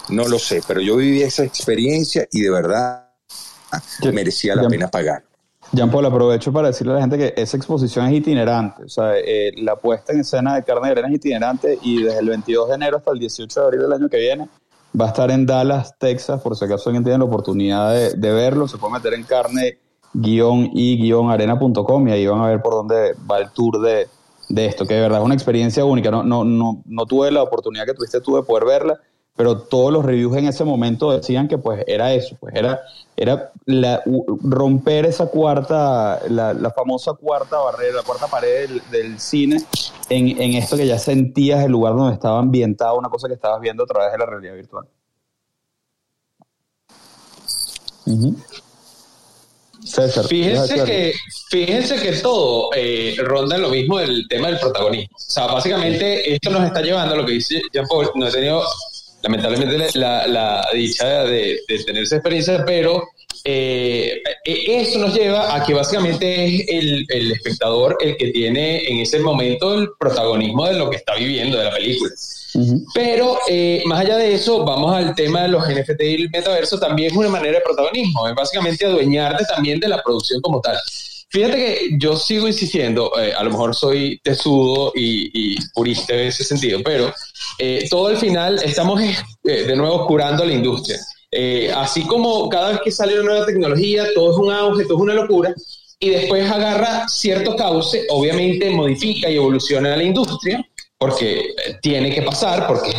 No lo sé, pero yo viví esa experiencia y de verdad merecía la pena pagar. Jean Paul, aprovecho para decirle a la gente que esa exposición es itinerante, o sea, eh, la puesta en escena de carne de arena es itinerante y desde el 22 de enero hasta el 18 de abril del año que viene va a estar en Dallas, Texas, por si acaso alguien tiene la oportunidad de, verlo, se puede meter en carne y arena.com y ahí van a ver por dónde va el tour de, de esto, que de verdad es una experiencia única, no, no, no, no tuve la oportunidad que tuviste tú de poder verla, pero todos los reviews en ese momento decían que pues era eso, pues era, era romper esa cuarta, la, famosa cuarta barrera, la cuarta pared del, cine en, en, esto que ya sentías el lugar donde estaba ambientado, una cosa que estabas viendo a través de la realidad virtual. fíjense que, fíjense que todo eh, ronda en lo mismo del tema del protagonismo. O sea, básicamente esto nos está llevando a lo que dice Jean Paul, no he tenido lamentablemente la, dicha de, tener esa experiencia, pero eh, e, eso nos lleva a que básicamente es el, espectador el que tiene en ese momento el protagonismo de lo que está viviendo de la película. Pero eh, más allá de eso, vamos al tema de los NFT y el metaverso, también es una manera de protagonismo, es básicamente adueñarte también de la producción como tal. Fíjate que yo sigo insistiendo, eh, a lo mejor soy tesudo y, purista en ese sentido, pero eh, todo al final estamos eh, de nuevo curando la industria. así como cada vez que sale una nueva tecnología, todo es un auge, todo es una locura, y después agarra cierto cauce, obviamente modifica y evoluciona la industria, porque tiene que pasar, porque es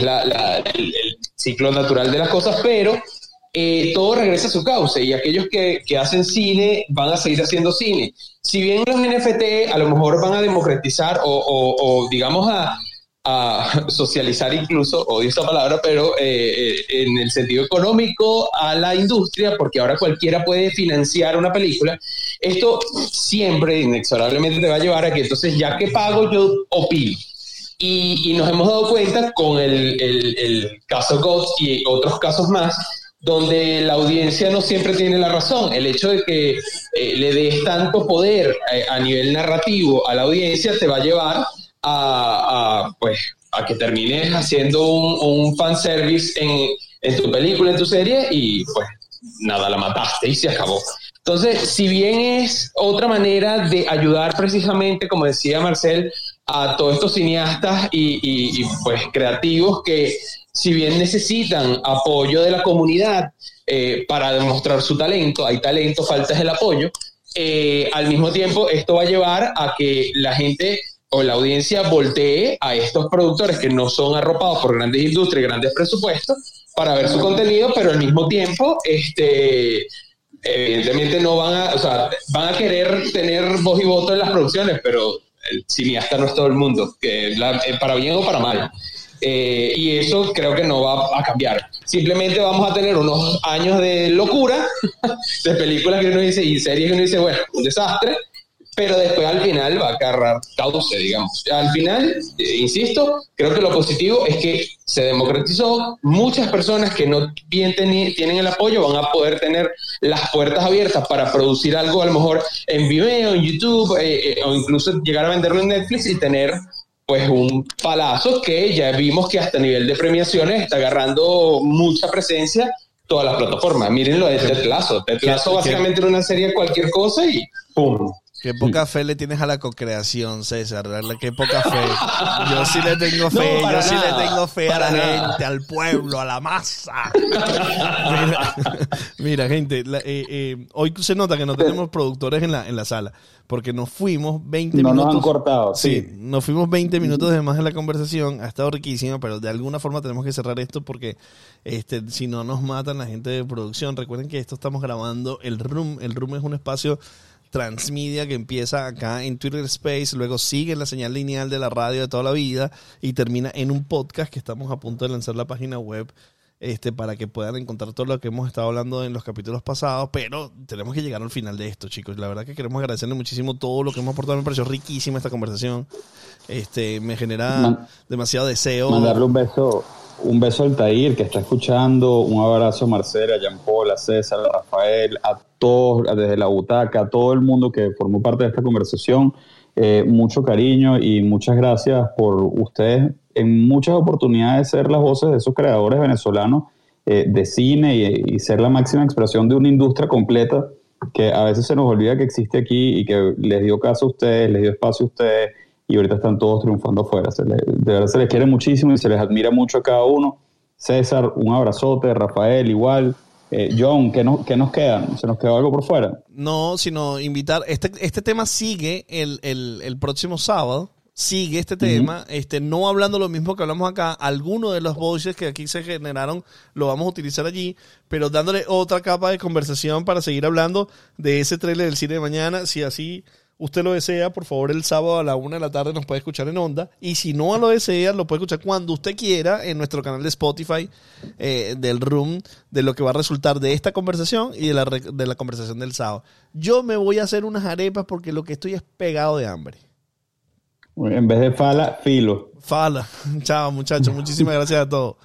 el ciclo natural de las cosas, pero eh, todo regresa a su cauce y aquellos que, hacen cine van a seguir haciendo cine. Si bien los NFT a lo mejor van a democratizar o, digamos a, [LAUGHS] socializar incluso, odio esta palabra, pero eh, eh, en el sentido económico a la industria, porque ahora cualquiera puede financiar una película, esto siempre inexorablemente te va a llevar a que entonces ya que pago yo opino. Y, nos hemos dado cuenta con el, el caso Ghost y otros casos más, donde la audiencia no siempre tiene la razón. El hecho de que eh, le des tanto poder eh, a nivel narrativo a la audiencia te va a llevar a, pues, a que termines haciendo un, un fanservice en, en tu película, en tu serie, y pues nada, la mataste y se acabó. Entonces, si bien es otra manera de ayudar precisamente, como decía Marcel, a todos estos cineastas y, y pues creativos que si bien necesitan apoyo de la comunidad eh, para demostrar su talento, hay talento, falta el apoyo, eh, al mismo tiempo esto va a llevar a que la gente o la audiencia voltee a estos productores que no son arropados por grandes industrias, grandes presupuestos, para ver su contenido, pero al mismo tiempo, este, evidentemente no van a, o sea, van a querer tener voz y voto en las producciones, pero el cineasta no es todo el mundo, que eh, para bien o para mal. Eh, y eso creo que no va a cambiar. Simplemente vamos a tener unos años de locura, de películas que uno dice y series que uno dice, bueno, un desastre, pero después al final va a agarrar cauce, digamos. Al final, eh, insisto, creo que lo positivo es que se democratizó, muchas personas que no tienen el apoyo van a poder tener las puertas abiertas para producir algo a lo mejor en Vimeo, en YouTube, eh, o incluso llegar a venderlo en Netflix y tener pues un palazo que ya vimos que hasta a nivel de premiaciones está agarrando mucha presencia todas las plataformas. Miren lo de Ted Lasso. Ted Lasso básicamente era una serie cualquier cosa y ¡pum! Qué poca fe le tienes a la co-creación, César. Qué poca fe. Yo sí le tengo fe. yo sí le tengo fe a la gente, al pueblo, a la masa. [LAUGHS] [LAUGHS] mira, gente, eh, eh, hoy se nota que no tenemos productores en la, en la sala. Porque nos fuimos 20 minutos. No nos han cortado, sí. Nos fuimos 20 minutos de más en la conversación. Ha estado riquísima, pero de alguna forma tenemos que cerrar esto porque este, si no nos matan la gente de producción. Recuerden que esto estamos grabando el Room. El Room es un espacio transmedia que empieza acá en Twitter Space, luego sigue en la señal lineal de la radio de toda la vida y termina en un podcast que estamos a punto de lanzar la página web este, para que puedan encontrar todo lo que hemos estado hablando en los capítulos pasados, pero tenemos que llegar al final de esto, chicos. La verdad que queremos agradecerle muchísimo todo lo que hemos aportado. Me pareció riquísima esta conversación. Este, me genera demasiado deseo. Mandarle un beso, un beso al Tair que está escuchando, un abrazo a Marcela, a Jean Paul, a César, a Rafael, a todos, desde la butaca, a todo el mundo que formó parte de esta conversación. Eh, mucho cariño y muchas gracias por ustedes en muchas oportunidades ser las voces de esos creadores venezolanos eh, de cine y, ser la máxima expresión de una industria completa que a veces se nos olvida que existe aquí y que les dio caso a ustedes, les dio espacio a ustedes y ahorita están todos triunfando afuera. de verdad se les quiere muchísimo y se les admira mucho a cada uno. César, un abrazote, Rafael igual. Eh, John, ¿qué, no, ¿qué, nos queda? ¿Se nos quedó algo por fuera? No, sino invitar. Este, este tema sigue el, el, el próximo sábado. Sigue este tema, este, no hablando lo mismo que hablamos acá, algunos de los voices que aquí se generaron lo vamos a utilizar allí, pero dándole otra capa de conversación para seguir hablando de ese trailer del cine de mañana, si así usted lo desea, por favor, el sábado a la una de la tarde nos puede escuchar en onda. Y si no lo desea, lo puede escuchar cuando usted quiera en nuestro canal de Spotify eh, del Room, de lo que va a resultar de esta conversación y de la, de la conversación del sábado. Yo me voy a hacer unas arepas porque lo que estoy es pegado de hambre. En vez de fala, filo. Fala. [LAUGHS] Chao, muchachos. Muchísimas gracias a todos.